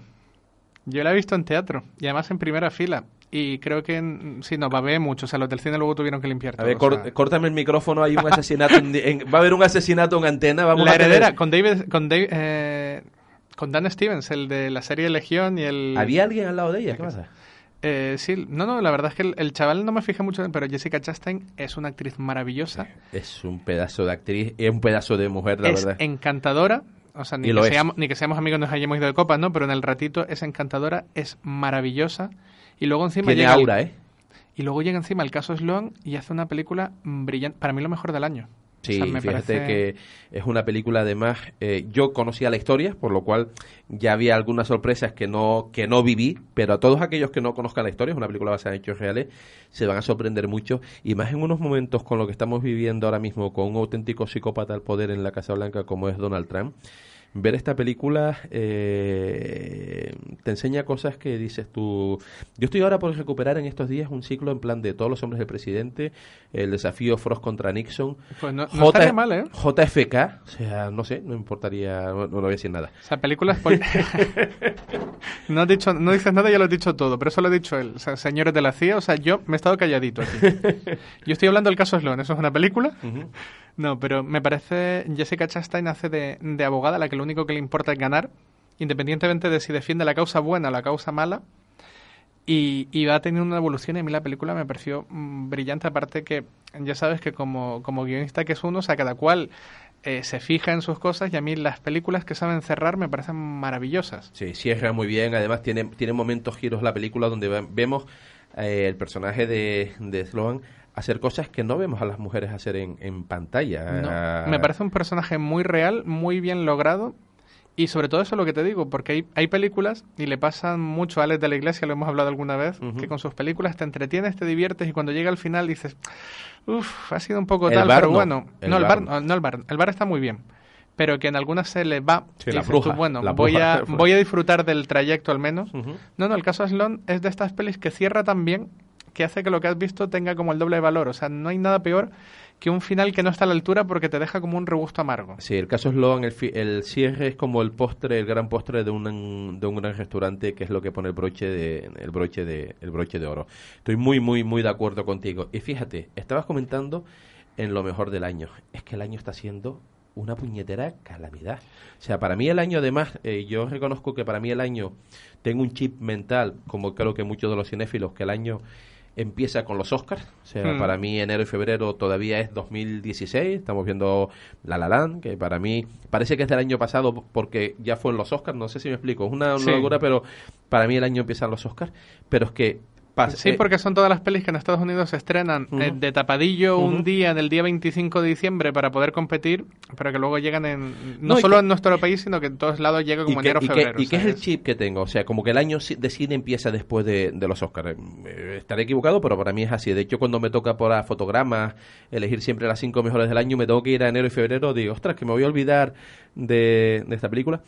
Yo la he visto en teatro. Y además en primera fila. Y creo que en- sí, nos babé mucho. O sea, los del cine luego tuvieron que limpiar A ver, o cor- sea. córtame el micrófono, hay un asesinato. en- en- va a haber un asesinato en antena. Vamos la a tener- heredera, con David, con David, eh, con Dan Stevens, el de la serie Legión y el... ¿Había alguien al lado de ella? ¿Qué pasa? Eh, sí, no, no, la verdad es que el, el chaval no me fijé mucho, pero Jessica Chastain es una actriz maravillosa, Es un pedazo de actriz, es un pedazo de mujer, la es verdad. encantadora, o sea, ni que, seamos, ni que seamos amigos nos hayamos ido de copas, ¿no? Pero en el ratito es encantadora, es maravillosa, y luego encima Tiene llega aura, ¿eh? Y luego llega encima el caso Sloan y hace una película brillante, para mí lo mejor del año. O Sí, sea, me fíjate parece- que es una película además, eh, yo conocía la historia, por lo cual ya había algunas sorpresas que no, que no viví, pero a todos aquellos que no conozcan la historia, es una película basada en hechos reales, se van a sorprender mucho, y más en unos momentos con lo que estamos viviendo ahora mismo, con un auténtico psicópata al poder en la Casa Blanca como es Donald Trump. Ver esta película eh, te enseña cosas que dices tú. Yo estoy ahora por recuperar en estos días un ciclo en plan de todos los hombres del presidente, el desafío Frost contra Nixon, Pues no- no estaría mal, ¿eh? JFK, o sea, no sé, no importaría, no, no voy a decir nada. O sea, películas... pol- no, has dicho, no dices nada, ya lo has dicho todo, pero eso lo ha dicho él. O sea, señores de la CIA, o sea, yo me he estado calladito aquí. yo estoy hablando del caso Sloan, ¿eso es una película? No, pero me parece Jessica Chastain hace de, de abogada la que lo único que le importa es ganar, independientemente de si defiende la causa buena o la causa mala. Y, y va teniendo una evolución y a mí la película me pareció mm, brillante, aparte que ya sabes que como, como guionista que es uno, o sea, cada cual eh, se fija en sus cosas y a mí las películas que saben cerrar me parecen maravillosas. Sí, cierra muy bien, además tiene, tiene momentos giros la película donde ve- vemos eh, el personaje de, de Sloan hacer cosas que no vemos a las mujeres hacer en, en pantalla. No, me parece un personaje muy real, muy bien logrado. Y sobre todo eso es lo que te digo, porque hay, hay películas, y le pasan mucho a Alex de la Iglesia, lo hemos hablado alguna vez, que con sus películas te entretienes, te diviertes, y cuando llega al final dices, uff, ha sido un poco El tal, bar pero no, bueno. el no, el bar bar, no, no el bar. El bar está muy bien. Pero que en algunas se le va. Sí, la bruja, tú, bueno, la voy, a, voy a disfrutar del trayecto al menos. No, no, el caso Sloan es de estas pelis que cierra tan bien que hace que lo que has visto tenga como el doble de valor. O sea, no hay nada peor que un final que no está a la altura porque te deja como un regusto amargo. Sí, el caso Sloan, el, fi- el cierre es como el postre, el gran postre de un, de un gran restaurante, que es lo que pone el broche de, el broche de, el broche de oro. Estoy muy, muy, muy de acuerdo contigo. Y fíjate, estabas comentando en lo mejor del año. Es que el año está siendo una puñetera calamidad. O sea, para mí el año, además, eh, yo reconozco que para mí el año tengo un chip mental, como creo que muchos de los cinéfilos, que el año empieza con los Oscars. O sea, Mm. para mí enero y febrero todavía es 2016. Estamos viendo La La Land, que para mí parece que es del año pasado porque ya fue en los Oscars. No sé si me explico. Es una Sí. locura, pero para mí el año empieza en los Oscars. Pero es que... pas- Sí, eh, porque son todas las pelis que en Estados Unidos se estrenan Ujú. eh, de tapadillo un Ujú. día, en el día 25 de diciembre, para poder competir, pero que luego llegan en no, No, solo que- en nuestro país, sino que en todos lados llega como ¿Y qué, enero qué- febrero. y qué es el chip que tengo? O sea, como que el año de cine empieza después de, de los Oscars. Eh, estaré equivocado, pero para mí es así. De hecho, cuando me toca por fotogramas elegir siempre las cinco mejores del año, me tengo que ir a enero y febrero, digo, ostras, que me voy a olvidar de, de esta película.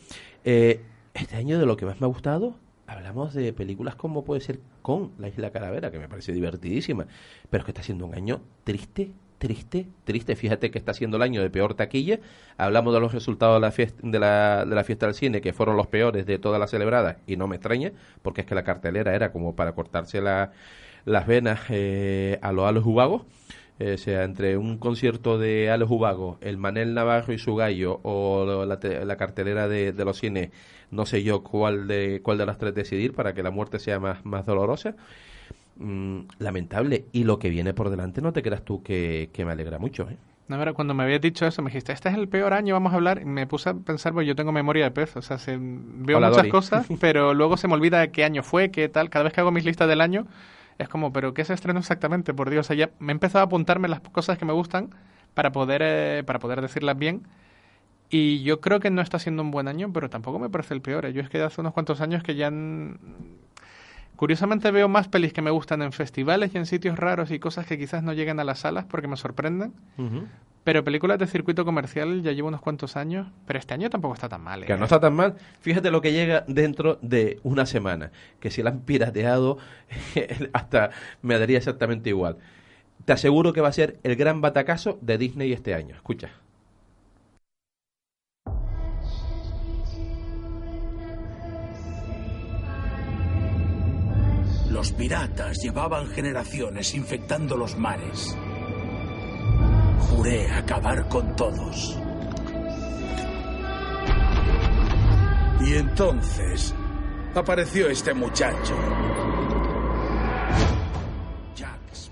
Eh, este año de lo que más me ha gustado, hablamos de películas como puede ser Con La Isla Calavera, que me parece divertidísima, pero es que está siendo un año triste, triste, triste. Fíjate que está siendo el año de peor taquilla. Hablamos de los resultados de la fiesta, de la, fiesta del cine, que fueron los peores de todas las celebradas, y no me extraña, porque es que la cartelera era como para cortarse la- las venas eh, a los Alex Ubagos. Eh, o sea, entre un concierto de Alex Ubago, el Manel Navarro y su gallo, o la, la cartelera de, de los cines, no sé yo cuál de, cuál de las tres decidir para que la muerte sea más, más dolorosa. Mm, lamentable. Y lo que viene por delante, no te creas tú que, que me alegra mucho. ¿eh? No, pero cuando me habías dicho eso, me dijiste, este es el peor año, vamos a hablar. Y me puse a pensar, pues yo tengo memoria de pez, o sea, se- veo Hola, muchas Dori. cosas, pero luego se me olvida qué año fue, qué tal. Cada vez que hago mis listas del año, es como, pero ¿qué se estrenó exactamente? Por Dios, o sea, ya me he empezado a apuntarme las cosas que me gustan para poder, eh, para poder decirlas bien. Y yo creo que no está siendo un buen año, pero tampoco me parece el peor. ¿eh? Yo es que hace unos cuantos años que ya... han- Curiosamente veo más pelis que me gustan en festivales y en sitios raros y cosas que quizás no lleguen a las salas porque me sorprenden. Pero películas de circuito comercial ya llevo unos cuantos años, pero este año tampoco está tan mal. ¿eh? Que no está tan mal. Fíjate lo que llega dentro de una semana. Que si la han pirateado, hasta me daría exactamente igual. Te aseguro que va a ser el gran batacazo de Disney este año. Escucha. Los piratas llevaban generaciones infectando los mares. Juré acabar con todos. Y entonces apareció este muchacho.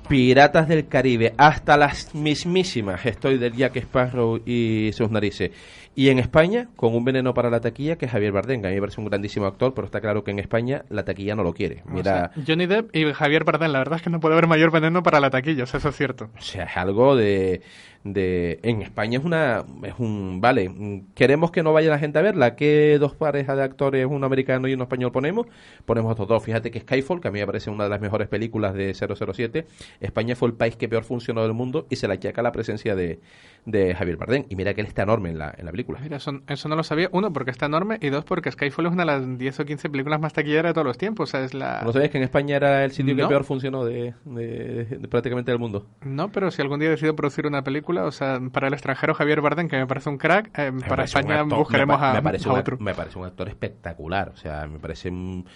Piratas del Caribe, hasta las mismísimas estoy del Jack Sparrow y sus narices. Y en España, con un veneno para la taquilla, que es Javier Bardem, que a mí me parece un grandísimo actor, pero está claro que en España la taquilla no lo quiere. O Mira, sea, Johnny Depp y Javier Bardem, la verdad es que no puede haber mayor veneno para la taquilla, o sea, eso es cierto. O sea, es algo de, de... En España es una... Es un... Vale, queremos que no vaya la gente a verla. ¿Qué dos parejas de actores, un americano y un español ponemos? Ponemos estos dos. Fíjate que Skyfall, que a mí me parece una de las mejores películas de 007, España fue el país que peor funcionó del mundo y se le achaca la presencia de, de Javier Bardem. Y mira que él está enorme en la, en la película. Mira, eso, eso no lo sabía. Uno, porque está enorme, y dos, porque Skyfall es una de las 10 o 15 películas más taquilleras de todos los tiempos. O sea, es la... ¿No sabías que en España era el sitio que peor funcionó de, de- de prácticamente del mundo? No, pero si algún día decido producir una película, o sea, para el extranjero Javier Bardem, que me parece un crack, eh, Me para un España actor- buscaremos me, a, me parece a un, otro. ac- me parece un actor espectacular. O sea, me parece un,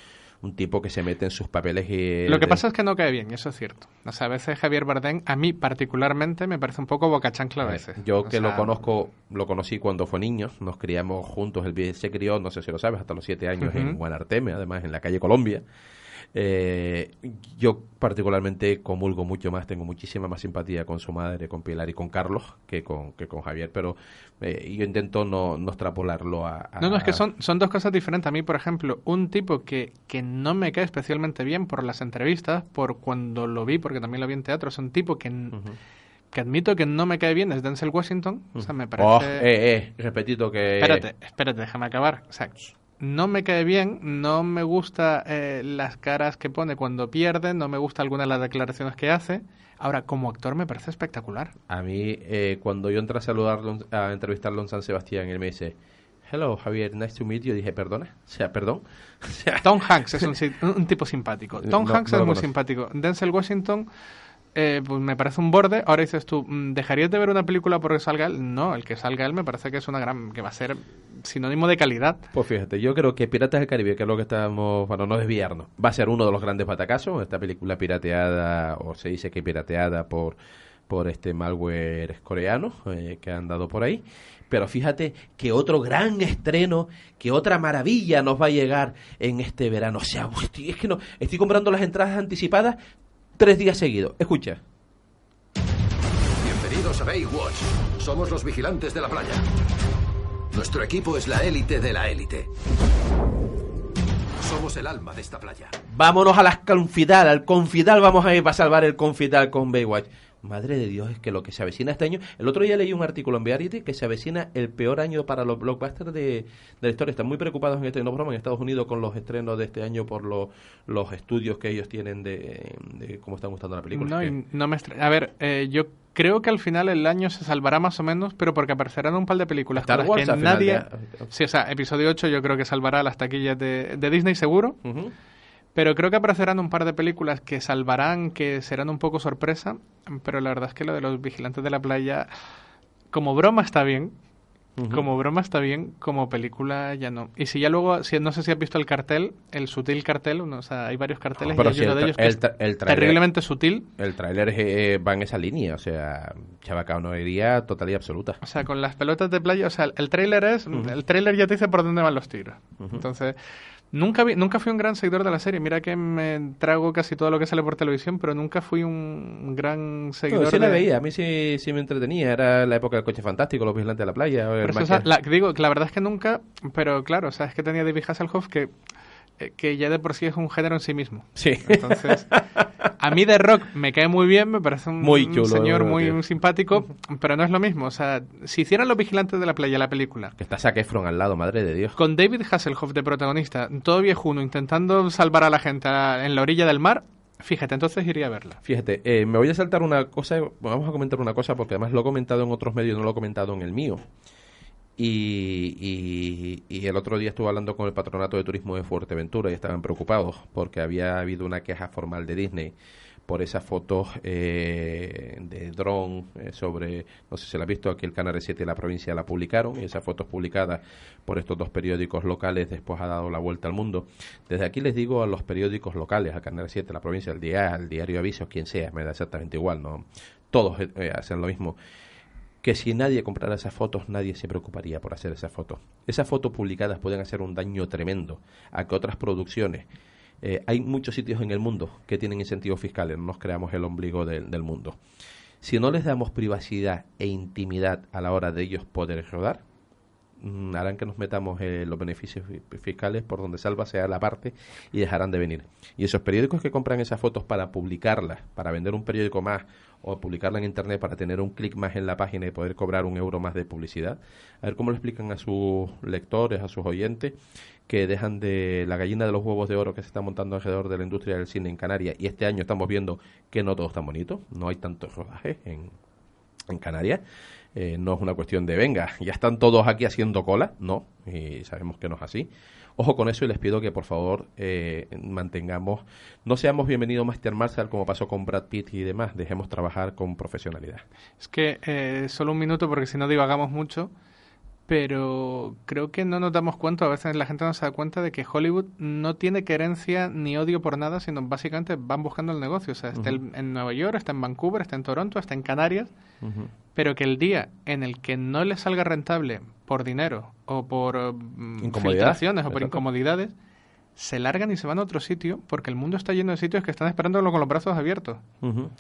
un tipo que se mete en sus papeles y... Lo que pasa es que no cae bien, eso es cierto. O sea, a veces Javier Bardem, a mí particularmente, me parece un poco boca chancla a veces. Yo O que lo conozco, lo conocí cuando fue niño, nos criamos juntos, él se crió, no sé si lo sabes, hasta los siete años en. Guanarteme, además en la calle Colombia. Eh, yo particularmente comulgo mucho más, tengo muchísima más simpatía con su madre, con Pilar y con Carlos que con, que con Javier, pero eh, yo intento no, no extrapolarlo a, a- No, no, es que son, son dos cosas diferentes. A mí, por ejemplo, un tipo que, que no me cae especialmente bien por las entrevistas, por cuando lo vi, porque también lo vi en teatro, es un tipo que, n- que admito que no me cae bien, es Denzel Washington. O sea, me parece... Oh, eh, eh, repetito que... Espérate, espérate, déjame acabar. O sea, no me cae bien, no me gusta eh, las caras que pone cuando pierde, no me gusta alguna de las declaraciones que hace. Ahora, como actor me parece espectacular. A mí, eh, cuando yo entré a saludarlo, a entrevistarlo en San Sebastián, él me dice, hello Javier, nice to meet you. Dije, perdona, o sea, perdón. O sea, Tom Hanks es un, un tipo simpático. Tom No, Hanks no es muy conozco. simpático. Denzel Washington, eh, pues me parece un borde. Ahora dices tú, mm, ¿dejarías de ver una película porque salga él? No, el que salga él me parece que es una gran. que va a ser sinónimo de calidad. Pues fíjate, yo creo que Piratas del Caribe, que es lo que estamos, para no desviarnos, va a ser uno de los grandes batacazos. Esta película pirateada, o se dice que pirateada por, por este malware coreano eh, que han dado por ahí. Pero fíjate que otro gran estreno, que otra maravilla nos va a llegar en este verano. O sea, estoy- es que no, estoy comprando las entradas anticipadas tres días seguidos. Escucha. Bienvenidos a Baywatch. Somos los vigilantes de la playa. Nuestro equipo es la élite de la élite. Somos el alma de esta playa. Vámonos a las confidal, al confidal vamos a ir para salvar el confidal con Baywatch. Madre de Dios, es que lo que se avecina este año. El otro día leí un artículo en Variety que se avecina el peor año para los blockbusters de, de la historia. Están muy preocupados en este, no broma, en Estados Unidos con los estrenos de este año por lo- los estudios que ellos tienen de, de cómo están gustando la película. No, Que- no me A ver, eh, yo creo que al final el año se salvará más o menos, pero porque aparecerán un par de películas Star con las Wars que final nadie... Sí, o sea, episodio 8 yo creo que salvará las taquillas de, de Disney seguro. Pero creo que aparecerán un par de películas que salvarán, que serán un poco sorpresa. Pero la verdad es que lo de los vigilantes de la playa, como broma está bien. Como broma está bien, como película ya no. Y si ya luego, si, no sé si has visto el cartel, el sutil cartel, o sea, hay varios carteles Pero y hay si uno de ellos que el es terriblemente sutil. El tráiler eh, va en esa línea, o sea, chabacanería total y absoluta. O sea, con las pelotas de playa, o sea, el tráiler es, el tráiler ya te dice por dónde van los tiros. Entonces, nunca vi, nunca fui un gran seguidor de la serie. Mira que me trago casi todo lo que sale por televisión, pero nunca fui un gran seguidor No, sí la veía, a mí sí, sí me entretenía. Era la época del coche fantástico, los vigilantes de la playa. el Pero eso, Michael- o sea, la, digo, la verdad es que nunca, pero claro, o sea, es que tenía David Hasselhoff que, eh, que ya de por sí es un género en sí mismo. Sí. Entonces, a mí de rock me cae muy bien, me parece un, Muy un chulo, señor muy simpático, pero no es lo mismo. O sea, si hicieran los vigilantes de la playa la película, Que está Zac Efron al lado, madre de Dios. con David Hasselhoff de protagonista, todo viejuno, intentando salvar a la gente en la orilla del mar, fíjate, entonces iría a verla. Fíjate, eh, me voy a saltar una cosa, vamos a comentar una cosa porque además lo he comentado en otros medios, no lo he comentado en el mío. Y, y- el otro día estuve hablando con el patronato de turismo de Fuerteventura y estaban preocupados porque había habido una queja formal de Disney por esas fotos eh, de dron eh, sobre, no sé si la has visto, aquí el Canal 7 de la provincia la publicaron y esas fotos publicadas por estos dos periódicos locales después ha dado la vuelta al mundo. Desde aquí les digo a los periódicos locales, al Canal 7 de la provincia, al día, diario Avisos, quien sea, me da exactamente igual, no todos eh, hacen lo mismo que si nadie comprara esas fotos, nadie se preocuparía por hacer esas fotos. Esas fotos publicadas pueden hacer un daño tremendo a que otras producciones. eh, hay muchos sitios en el mundo que tienen incentivos fiscales, no nos creamos el ombligo del- mundo. Si no les damos privacidad e intimidad a la hora de ellos poder rodar, mm, harán que nos metamos eh, los beneficios fi- fiscales por donde salva sea la parte y dejarán de venir. Y esos periódicos que compran esas fotos para publicarlas, para vender un periódico más o publicarla en internet para tener un clic más en la página y poder cobrar un euro más de publicidad, a ver cómo le explican a sus lectores, a sus oyentes, que dejan de la gallina de los huevos de oro que se está montando alrededor de la industria del cine en Canarias y este año estamos viendo que no todo es tan bonito, no hay tantos rodajes en, en Canarias. Eh, no es una cuestión de, venga, ya están todos aquí haciendo cola. No, y sabemos que no es así. Ojo con eso y les pido que por favor eh, mantengamos, no seamos bienvenidos Master Marshall como pasó con Brad Pitt y demás, dejemos trabajar con profesionalidad. Es que eh, solo un minuto porque si no divagamos mucho, pero creo que no nos damos cuenta, a veces la gente no se da cuenta de que Hollywood no tiene querencia ni odio por nada, sino básicamente van buscando el negocio. O sea, está en Nueva York, está en Vancouver, está en Toronto, está en Canarias, pero que el día en el que no les salga rentable por dinero o por mm, filtraciones o por exacto. incomodidades, se largan y se van a otro sitio porque el mundo está lleno de sitios que están esperándolo con los brazos abiertos. Ujú.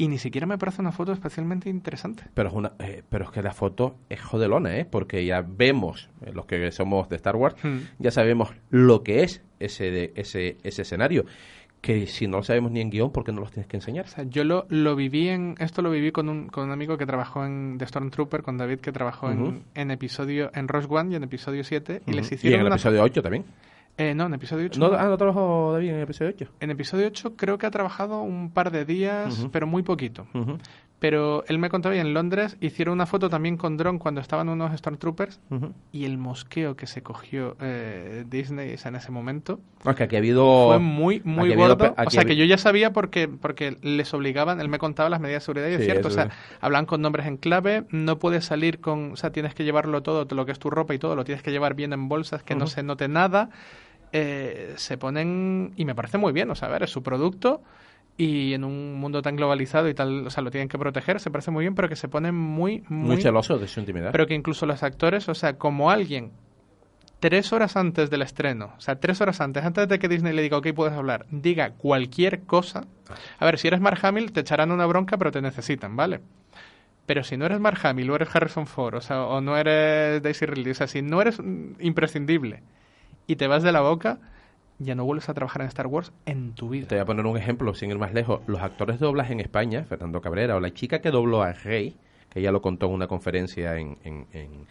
Y ni siquiera me parece una foto especialmente interesante. Pero es, una, eh, pero es que la foto es jodelona, ¿eh? Porque ya vemos, eh, los que somos de Star Wars, Hmm. ya sabemos lo que es ese, de, ese, ese escenario. Que si no lo sabemos ni en guion, ¿por qué no los tienes que enseñar? O sea, yo lo, lo viví en. Esto lo viví con un, con un amigo que trabajó en The Stormtrooper, con David, que trabajó en, en episodio. En Rogue One y en episodio 7. Y les Y hicieron. en el una- episodio 8 también. Eh, no, en episodio 8. No, ah, no trabajó David en el episodio 8. En episodio 8 creo que ha trabajado un par de días, pero muy poquito. Pero él me contaba y en Londres hicieron una foto también con dron cuando estaban unos Stormtroopers y el mosqueo que se cogió eh, Disney o sea, en ese momento No, es que aquí ha habido... fue muy muy habido gordo. O sea, que yo ya sabía porque porque les obligaban, él me contaba las medidas de seguridad y es cierto, o sea, hablan con nombres en clave, no puedes salir con, o sea, tienes que llevarlo todo, lo que es tu ropa y todo, lo tienes que llevar bien en bolsas, que no se note nada. Eh, se ponen y me parece muy bien, o sea, a ver, es su producto y en un mundo tan globalizado y tal, o sea, lo tienen que proteger, se parece muy bien, pero que se ponen muy, muy, Muy celoso de su intimidad. pero que incluso los actores, o sea, como alguien tres horas antes del estreno, o sea, tres horas antes, antes de que Disney le diga, ok, puedes hablar, diga cualquier cosa. A ver, si eres Mark Hamill, te echarán una bronca, pero te necesitan, ¿vale? Pero si no eres Mark Hamill o eres Harrison Ford, o sea, o no eres Daisy Ridley, o sea, si no eres mm, imprescindible y te vas de la boca, ya no vuelves a trabajar en Star Wars en tu vida. Te voy a poner un ejemplo, sin ir más lejos. Los actores de doblaje en España, Fernando Cabrera, o la chica que dobló a Rey, que ella lo contó en una conferencia en, en, en,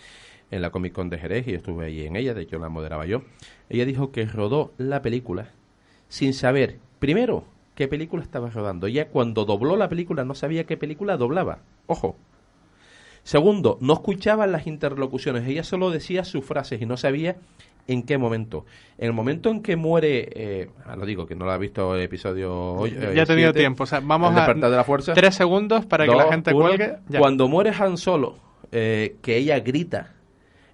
en la Comic Con de Jerez, y yo estuve allí en ella, de hecho la moderaba yo. Ella dijo que rodó la película sin saber, primero, qué película estaba rodando. Ella cuando dobló la película no sabía qué película doblaba. Ojo. Segundo, no escuchaba las interlocuciones, ella solo decía sus frases y no sabía en qué momento. En el momento en que muere, eh, ah, lo digo que no lo ha visto el episodio hoy. eh, ya he tenido siete, tiempo, o sea, vamos a despertar de la fuerza. tres segundos para que la gente uno. cuelgue. ya. Cuando muere Han Solo, eh, que ella grita.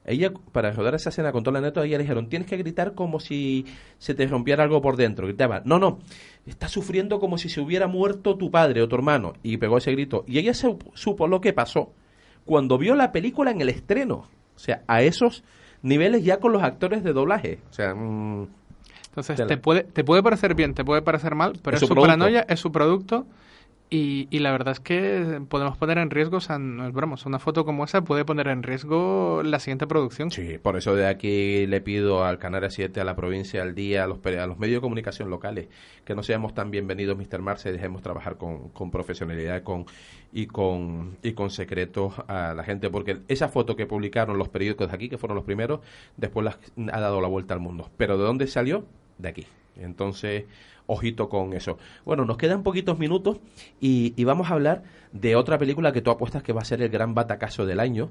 Ella, para rodar esa escena con toda la neta, ella le dijeron, tienes que gritar como si se te rompiera algo por dentro. Gritaba, no, no, estás sufriendo como si se hubiera muerto tu padre o tu hermano. Y pegó ese grito. Y ella se, supo lo que pasó cuando vio la película en el estreno. O sea, a esos niveles ya con los actores de doblaje. O sea, mm, Entonces, te puede, te puede parecer bien, te puede parecer mal, pero Es su su, producto. paranoia, es su producto. Y, y la verdad es que podemos poner en riesgo, o sea, una foto como esa puede poner en riesgo la siguiente producción. Sí, por eso de aquí le pido al Canal 7, a la provincia, al día, a los, a los medios de comunicación locales, que no seamos tan bienvenidos, Mr. Marce, dejemos trabajar con, con profesionalidad con, y, con, y con secretos a la gente, porque esa foto que publicaron los periódicos de aquí, que fueron los primeros, después las, ha dado la vuelta al mundo. Pero ¿de dónde salió? De aquí. Entonces, ojito con eso. Bueno, nos quedan poquitos minutos y, y vamos a hablar de otra película que tú apuestas que va a ser el gran batacazo del año.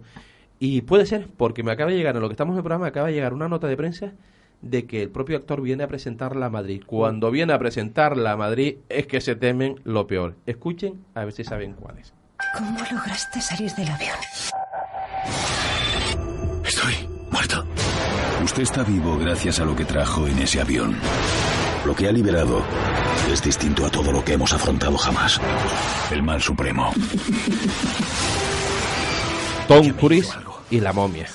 Y puede ser, porque me acaba de llegar, en lo que estamos en el programa, acaba de llegar una nota de prensa de que el propio actor viene a presentarla a Madrid. Cuando viene a presentarla a Madrid es que se temen lo peor. Escuchen a ver si saben cuál es. ¿Cómo lograste salir del avión? Estoy muerto. Usted está vivo gracias a lo que trajo en ese avión. Lo que ha liberado es distinto a todo lo que hemos afrontado jamás. El mal supremo. Tom Cruise y la momia.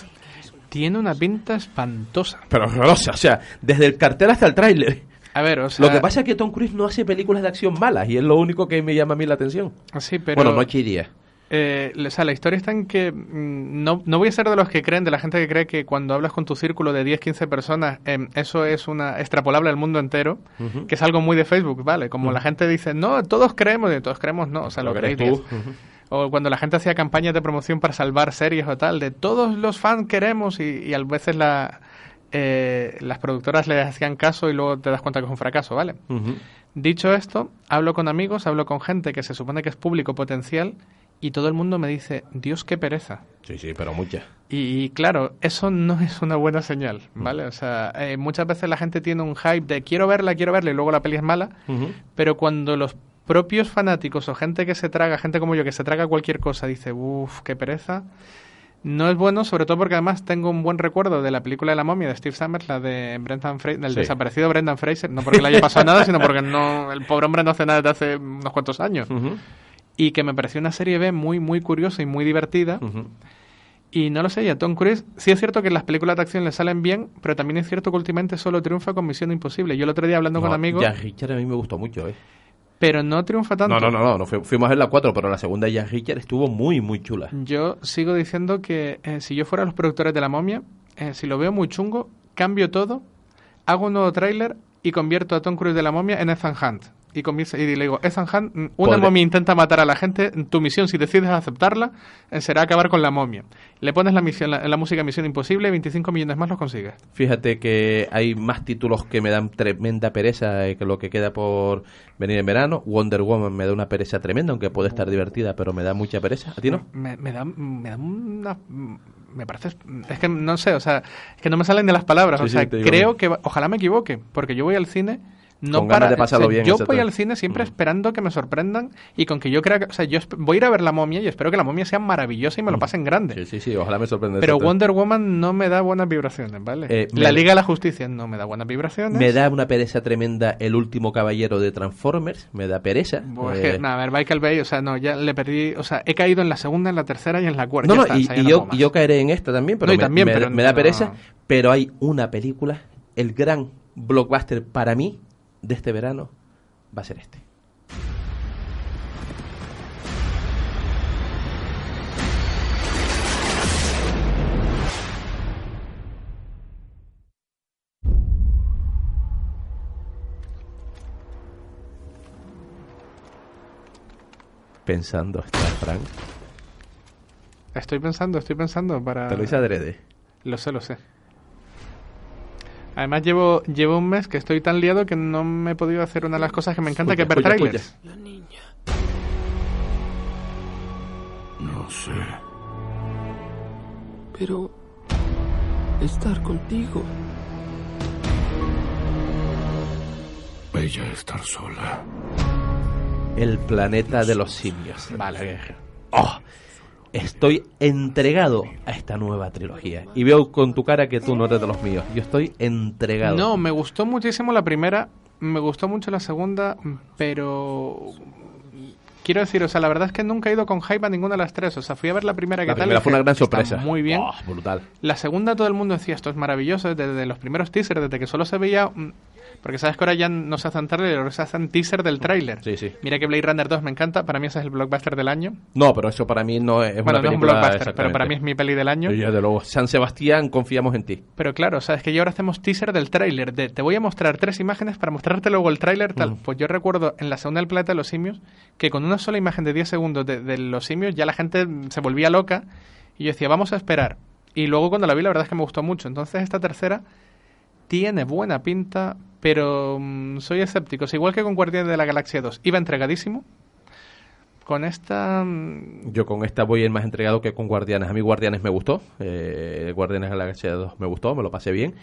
Tiene una pinta espantosa. Pero horrorosa, o sea, desde el cartel hasta el tráiler. A ver, o sea... Lo que pasa es que Tom Cruise no hace películas de acción malas y es lo único que me llama a mí la atención. Sí, pero... Bueno, noche y día. Eh, o sea, la historia está en que mm, no, no voy a ser de los que creen, de la gente que cree que cuando hablas con tu círculo de 10, 15 personas, em, eso es una extrapolable al mundo entero, que es algo muy de Facebook, ¿vale? Como la gente dice, no, todos creemos, y todos creemos, no, o sea, lo, Lo creéis. tú. O cuando la gente hacía campañas de promoción para salvar series o tal, de todos los fans queremos, y, y a veces la, eh, las productoras le hacían caso y luego te das cuenta que es un fracaso, ¿vale? Dicho esto, hablo con amigos, hablo con gente que se supone que es público potencial y todo el mundo me dice, Dios, qué pereza. Sí, sí, pero muchas. Y, y claro, eso no es una buena señal, ¿vale? O sea, eh, muchas veces la gente tiene un hype de quiero verla, quiero verla y luego la peli es mala, pero cuando los propios fanáticos o gente que se traga, gente como yo que se traga cualquier cosa, dice, uff, qué pereza, no es bueno, sobre todo porque además tengo un buen recuerdo de la película de la momia de Steve Summers, la de Brendan Fraser, del Sí. desaparecido Brendan Fraser, no porque le haya pasado nada, sino porque no, el pobre hombre no hace nada desde hace unos cuantos años. Y que me pareció una serie B muy, muy curiosa y muy divertida. Y no lo sé, y a Tom Cruise, sí es cierto que las películas de acción le salen bien, pero también es cierto que últimamente solo triunfa con Misión Imposible. Yo el otro día hablando con No, amigos, Jack Richard a mí me gustó mucho, ¿eh? pero no triunfa tanto. No, no, no, no, no fu- fuimos en la 4, pero la segunda de Jack Richard estuvo muy, muy chula. Yo sigo diciendo que eh, si yo fuera los productores de La Momia, eh, si lo veo muy chungo, cambio todo, hago un nuevo tráiler y convierto a Tom Cruise de La Momia en Ethan Hunt. Y, comienzo- y le digo, Ethan Hunt, mm, una Podre- momia intenta matar a la gente, tu misión, si decides aceptarla, eh, será acabar con la momia. Le pones la, misión, la, la música Misión Imposible, 25 millones más los consigues. Fíjate que hay más títulos que me dan tremenda pereza eh, que lo que queda por venir en verano. Wonder Woman me da una pereza tremenda, aunque puede estar divertida, pero me da mucha pereza. ¿A ti no? Me, me da, me da una... Me parece... Es que no sé, o sea, es que no me salen de las palabras. Sí, o sea, sí, creo que... Ojalá me equivoque, porque yo voy al cine no Con ganas para, de pasarlo o sea, bien, Yo voy al cine siempre esperando que me sorprendan y con que yo crea que, o sea, yo voy a ir a ver la momia y espero que la momia sea maravillosa y me lo pasen grande. Sí, sí, sí, ojalá me sorprenda. Pero. Wonder Woman no me da buenas vibraciones, ¿vale? Eh, la me- Liga de la Justicia no me da buenas vibraciones. Me da una pereza tremenda el último caballero de Transformers, me da pereza. Pues Eh, que, nada, a ver, Michael Bay, o sea, no, ya le perdí, o sea, he caído en la segunda, en la tercera y en la cuarta. no, no, está, y, y yo, yo caeré en esta también, pero No, me, también, me- pero me da pereza. Pero hay una película, el gran blockbuster para mí de este verano va a ser este. Pensando está Frank. Estoy pensando, estoy pensando para... Te lo hice adrede. Lo sé, lo sé. Además llevo, llevo un mes que estoy tan liado que no me he podido hacer una de las cosas que me encanta, que es ver trailers. No sé. Pero... Estar contigo. Bella estar sola. El planeta de los simios. Vale. Oh, estoy entregado a esta nueva trilogía. Y veo con tu cara que tú no eres de los míos. Yo estoy entregado. No, me gustó muchísimo la primera, me gustó mucho la segunda, pero... Quiero decir, o sea, la verdad es que nunca he ido con hype a ninguna de las tres. O sea, fui a ver la primera que La tal. primera fue una gran "Está sorpresa. Muy bien. Oh, brutal. La segunda todo el mundo decía, esto es maravilloso, desde los primeros teasers, desde que solo se veía... Porque sabes que ahora ya no se hacen trailers, ahora se hacen teaser del tráiler. Sí, sí. Mira que Blade Runner 2 me encanta, para mí ese es el blockbuster del año. No, pero eso para mí no es bueno, una no es un blockbuster, pero para mí es mi peli del año. Y desde luego, San Sebastián, confiamos en ti. Pero claro, o sea, es que ya ahora hacemos teaser del tráiler. De, te voy a mostrar tres imágenes para mostrarte luego el tráiler tal. Mm. Pues yo recuerdo en la segunda del planeta de los simios que con una sola imagen de 10 segundos de, de los simios ya la gente se volvía loca y yo decía, vamos a esperar. Y luego cuando la vi la verdad es que me gustó mucho. Entonces esta tercera tiene buena pinta, pero mm, soy escéptico. Es igual que con Guardianes de la Galaxia 2. Iba entregadísimo. Con esta... mm, Yo con esta voy a ir más entregado que con Guardianes. A mí Guardianes me gustó. Eh, Guardianes de la Galaxia 2 me gustó, me lo pasé bien.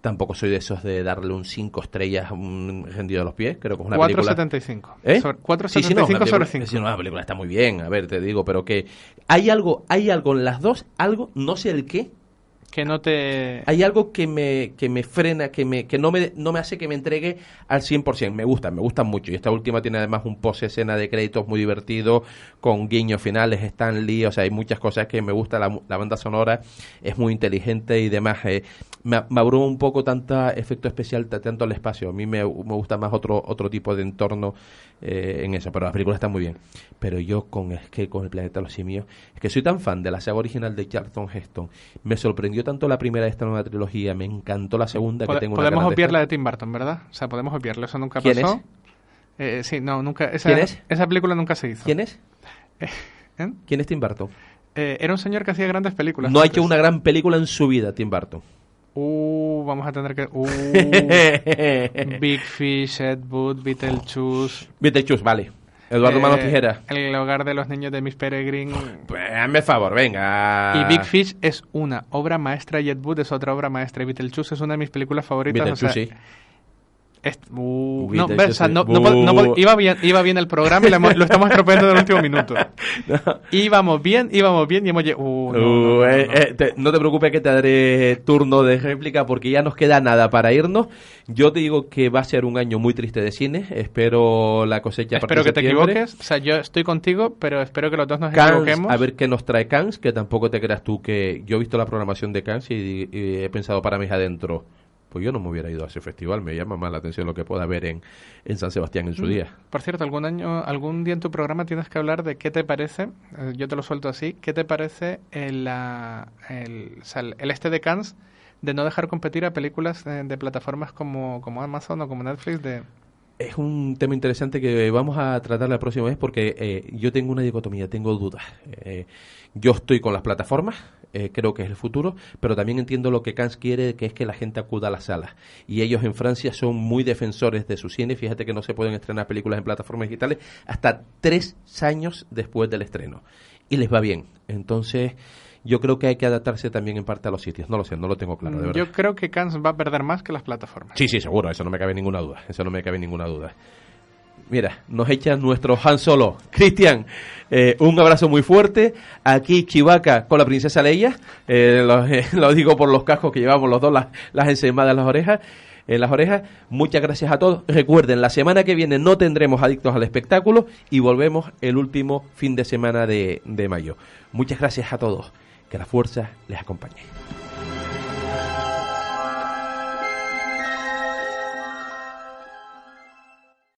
Tampoco soy de esos de darle un 5 estrellas un rendido de los pies. Creo que es una película... 4,75. ¿Eh? Sobre- Sí, sí, no, 4,75 película- sobre 5. sí, no, la película está muy bien. A ver, te digo, pero que hay algo, hay algo en las dos, algo, no sé el qué, Que no te... hay algo que me, que me frena, que, me, que no, me, no me hace que me entregue al 100%. Me gustan, me gustan mucho. Y esta última tiene además un post escena de créditos muy divertido, con guiños finales, Stan Lee, o sea, hay muchas cosas que me gusta. La, la banda sonora es muy inteligente y demás. eh, me, me abruma un poco tanta efecto especial, tanto el espacio. A mí me, me gusta más otro, otro tipo de entorno eh, en eso, pero la película está muy bien. Pero yo con, es que con el planeta de los simios, es que soy tan fan de la saga original de Charlton Heston, me sorprendió tanto la primera de esta nueva trilogía, me encantó la segunda, que tengo una podemos de obviar la de Tim Burton, ¿verdad? O sea, podemos obviarlo, eso nunca ¿Quién pasó. Eh, sí, no, nunca. Esa, ¿Quién es? Esa película nunca se hizo. ¿Quién es? ¿Eh? ¿Quién es Tim Burton? Eh, era un señor que hacía grandes películas. No ha antes. hecho una gran película en su vida, Tim Burton. Uh, vamos a tener que. Uh, Big Fish, Ed Wood, Beetlejuice. Beetlejuice, vale. Eduardo eh, Mano Tijera. El hogar de los niños de Miss Peregrine. Pues hazme favor, venga. Y Big Fish es una obra maestra y Ed Wood es otra obra maestra. Y Beetlejuice es una de mis películas favoritas. o sea, Beetlejuice, sí. Uh, no, no- no no iba, bien, iba bien el programa y lo, estamos estropeando en el último minuto. Íbamos bien, íbamos bien y hemos llegado. Uh, Uh, eh, eh, te- no te preocupes que te daré turno de réplica porque ya nos queda nada para irnos. Yo te digo que va a ser un año muy triste de cine. Espero la cosecha Espero que te equivoques. O sea, yo estoy contigo, pero espero que los dos nos Cannes, equivoquemos. a ver qué nos trae Cannes, que tampoco te creas tú que yo he visto la programación de Cannes y, y he pensado para mis adentro, pues yo no me hubiera ido a ese festival, me llama más la atención lo que pueda haber en, en San Sebastián en su Mm. día. Por cierto, algún año, algún día en tu programa tienes que hablar de qué te parece, eh, yo te lo suelto así, qué te parece el, el, el- este de Cannes de no dejar competir a películas de plataformas como, como Amazon o como Netflix de... Es un tema interesante que vamos a tratar la próxima vez porque eh, yo tengo una dicotomía, tengo dudas. Eh, yo estoy con las plataformas, eh, creo que es el futuro, pero también entiendo lo que Cannes quiere, que es que la gente acuda a las salas. Y ellos en Francia son muy defensores de su cine. Fíjate que no se pueden estrenar películas en plataformas digitales hasta tres años después del estreno. Y les va bien. Entonces, yo creo que hay que adaptarse también en parte a los sitios. No lo sé, no lo tengo claro, de verdad. Yo creo que Cannes va a perder más que las plataformas. Sí, sí, seguro, eso no me cabe ninguna duda. Eso no me cabe ninguna duda. Mira, nos echa nuestro Han Solo. Cristian, eh, un abrazo muy fuerte. Aquí Chivaca con la princesa Leia. Eh, lo, eh, lo digo por los cascos que llevamos los dos, las, las en las orejas. En las orejas. Muchas gracias a todos. Recuerden, la semana que viene no tendremos adictos al espectáculo y volvemos el último fin de semana de, de mayo. Muchas gracias a todos. Que la fuerza les acompañe.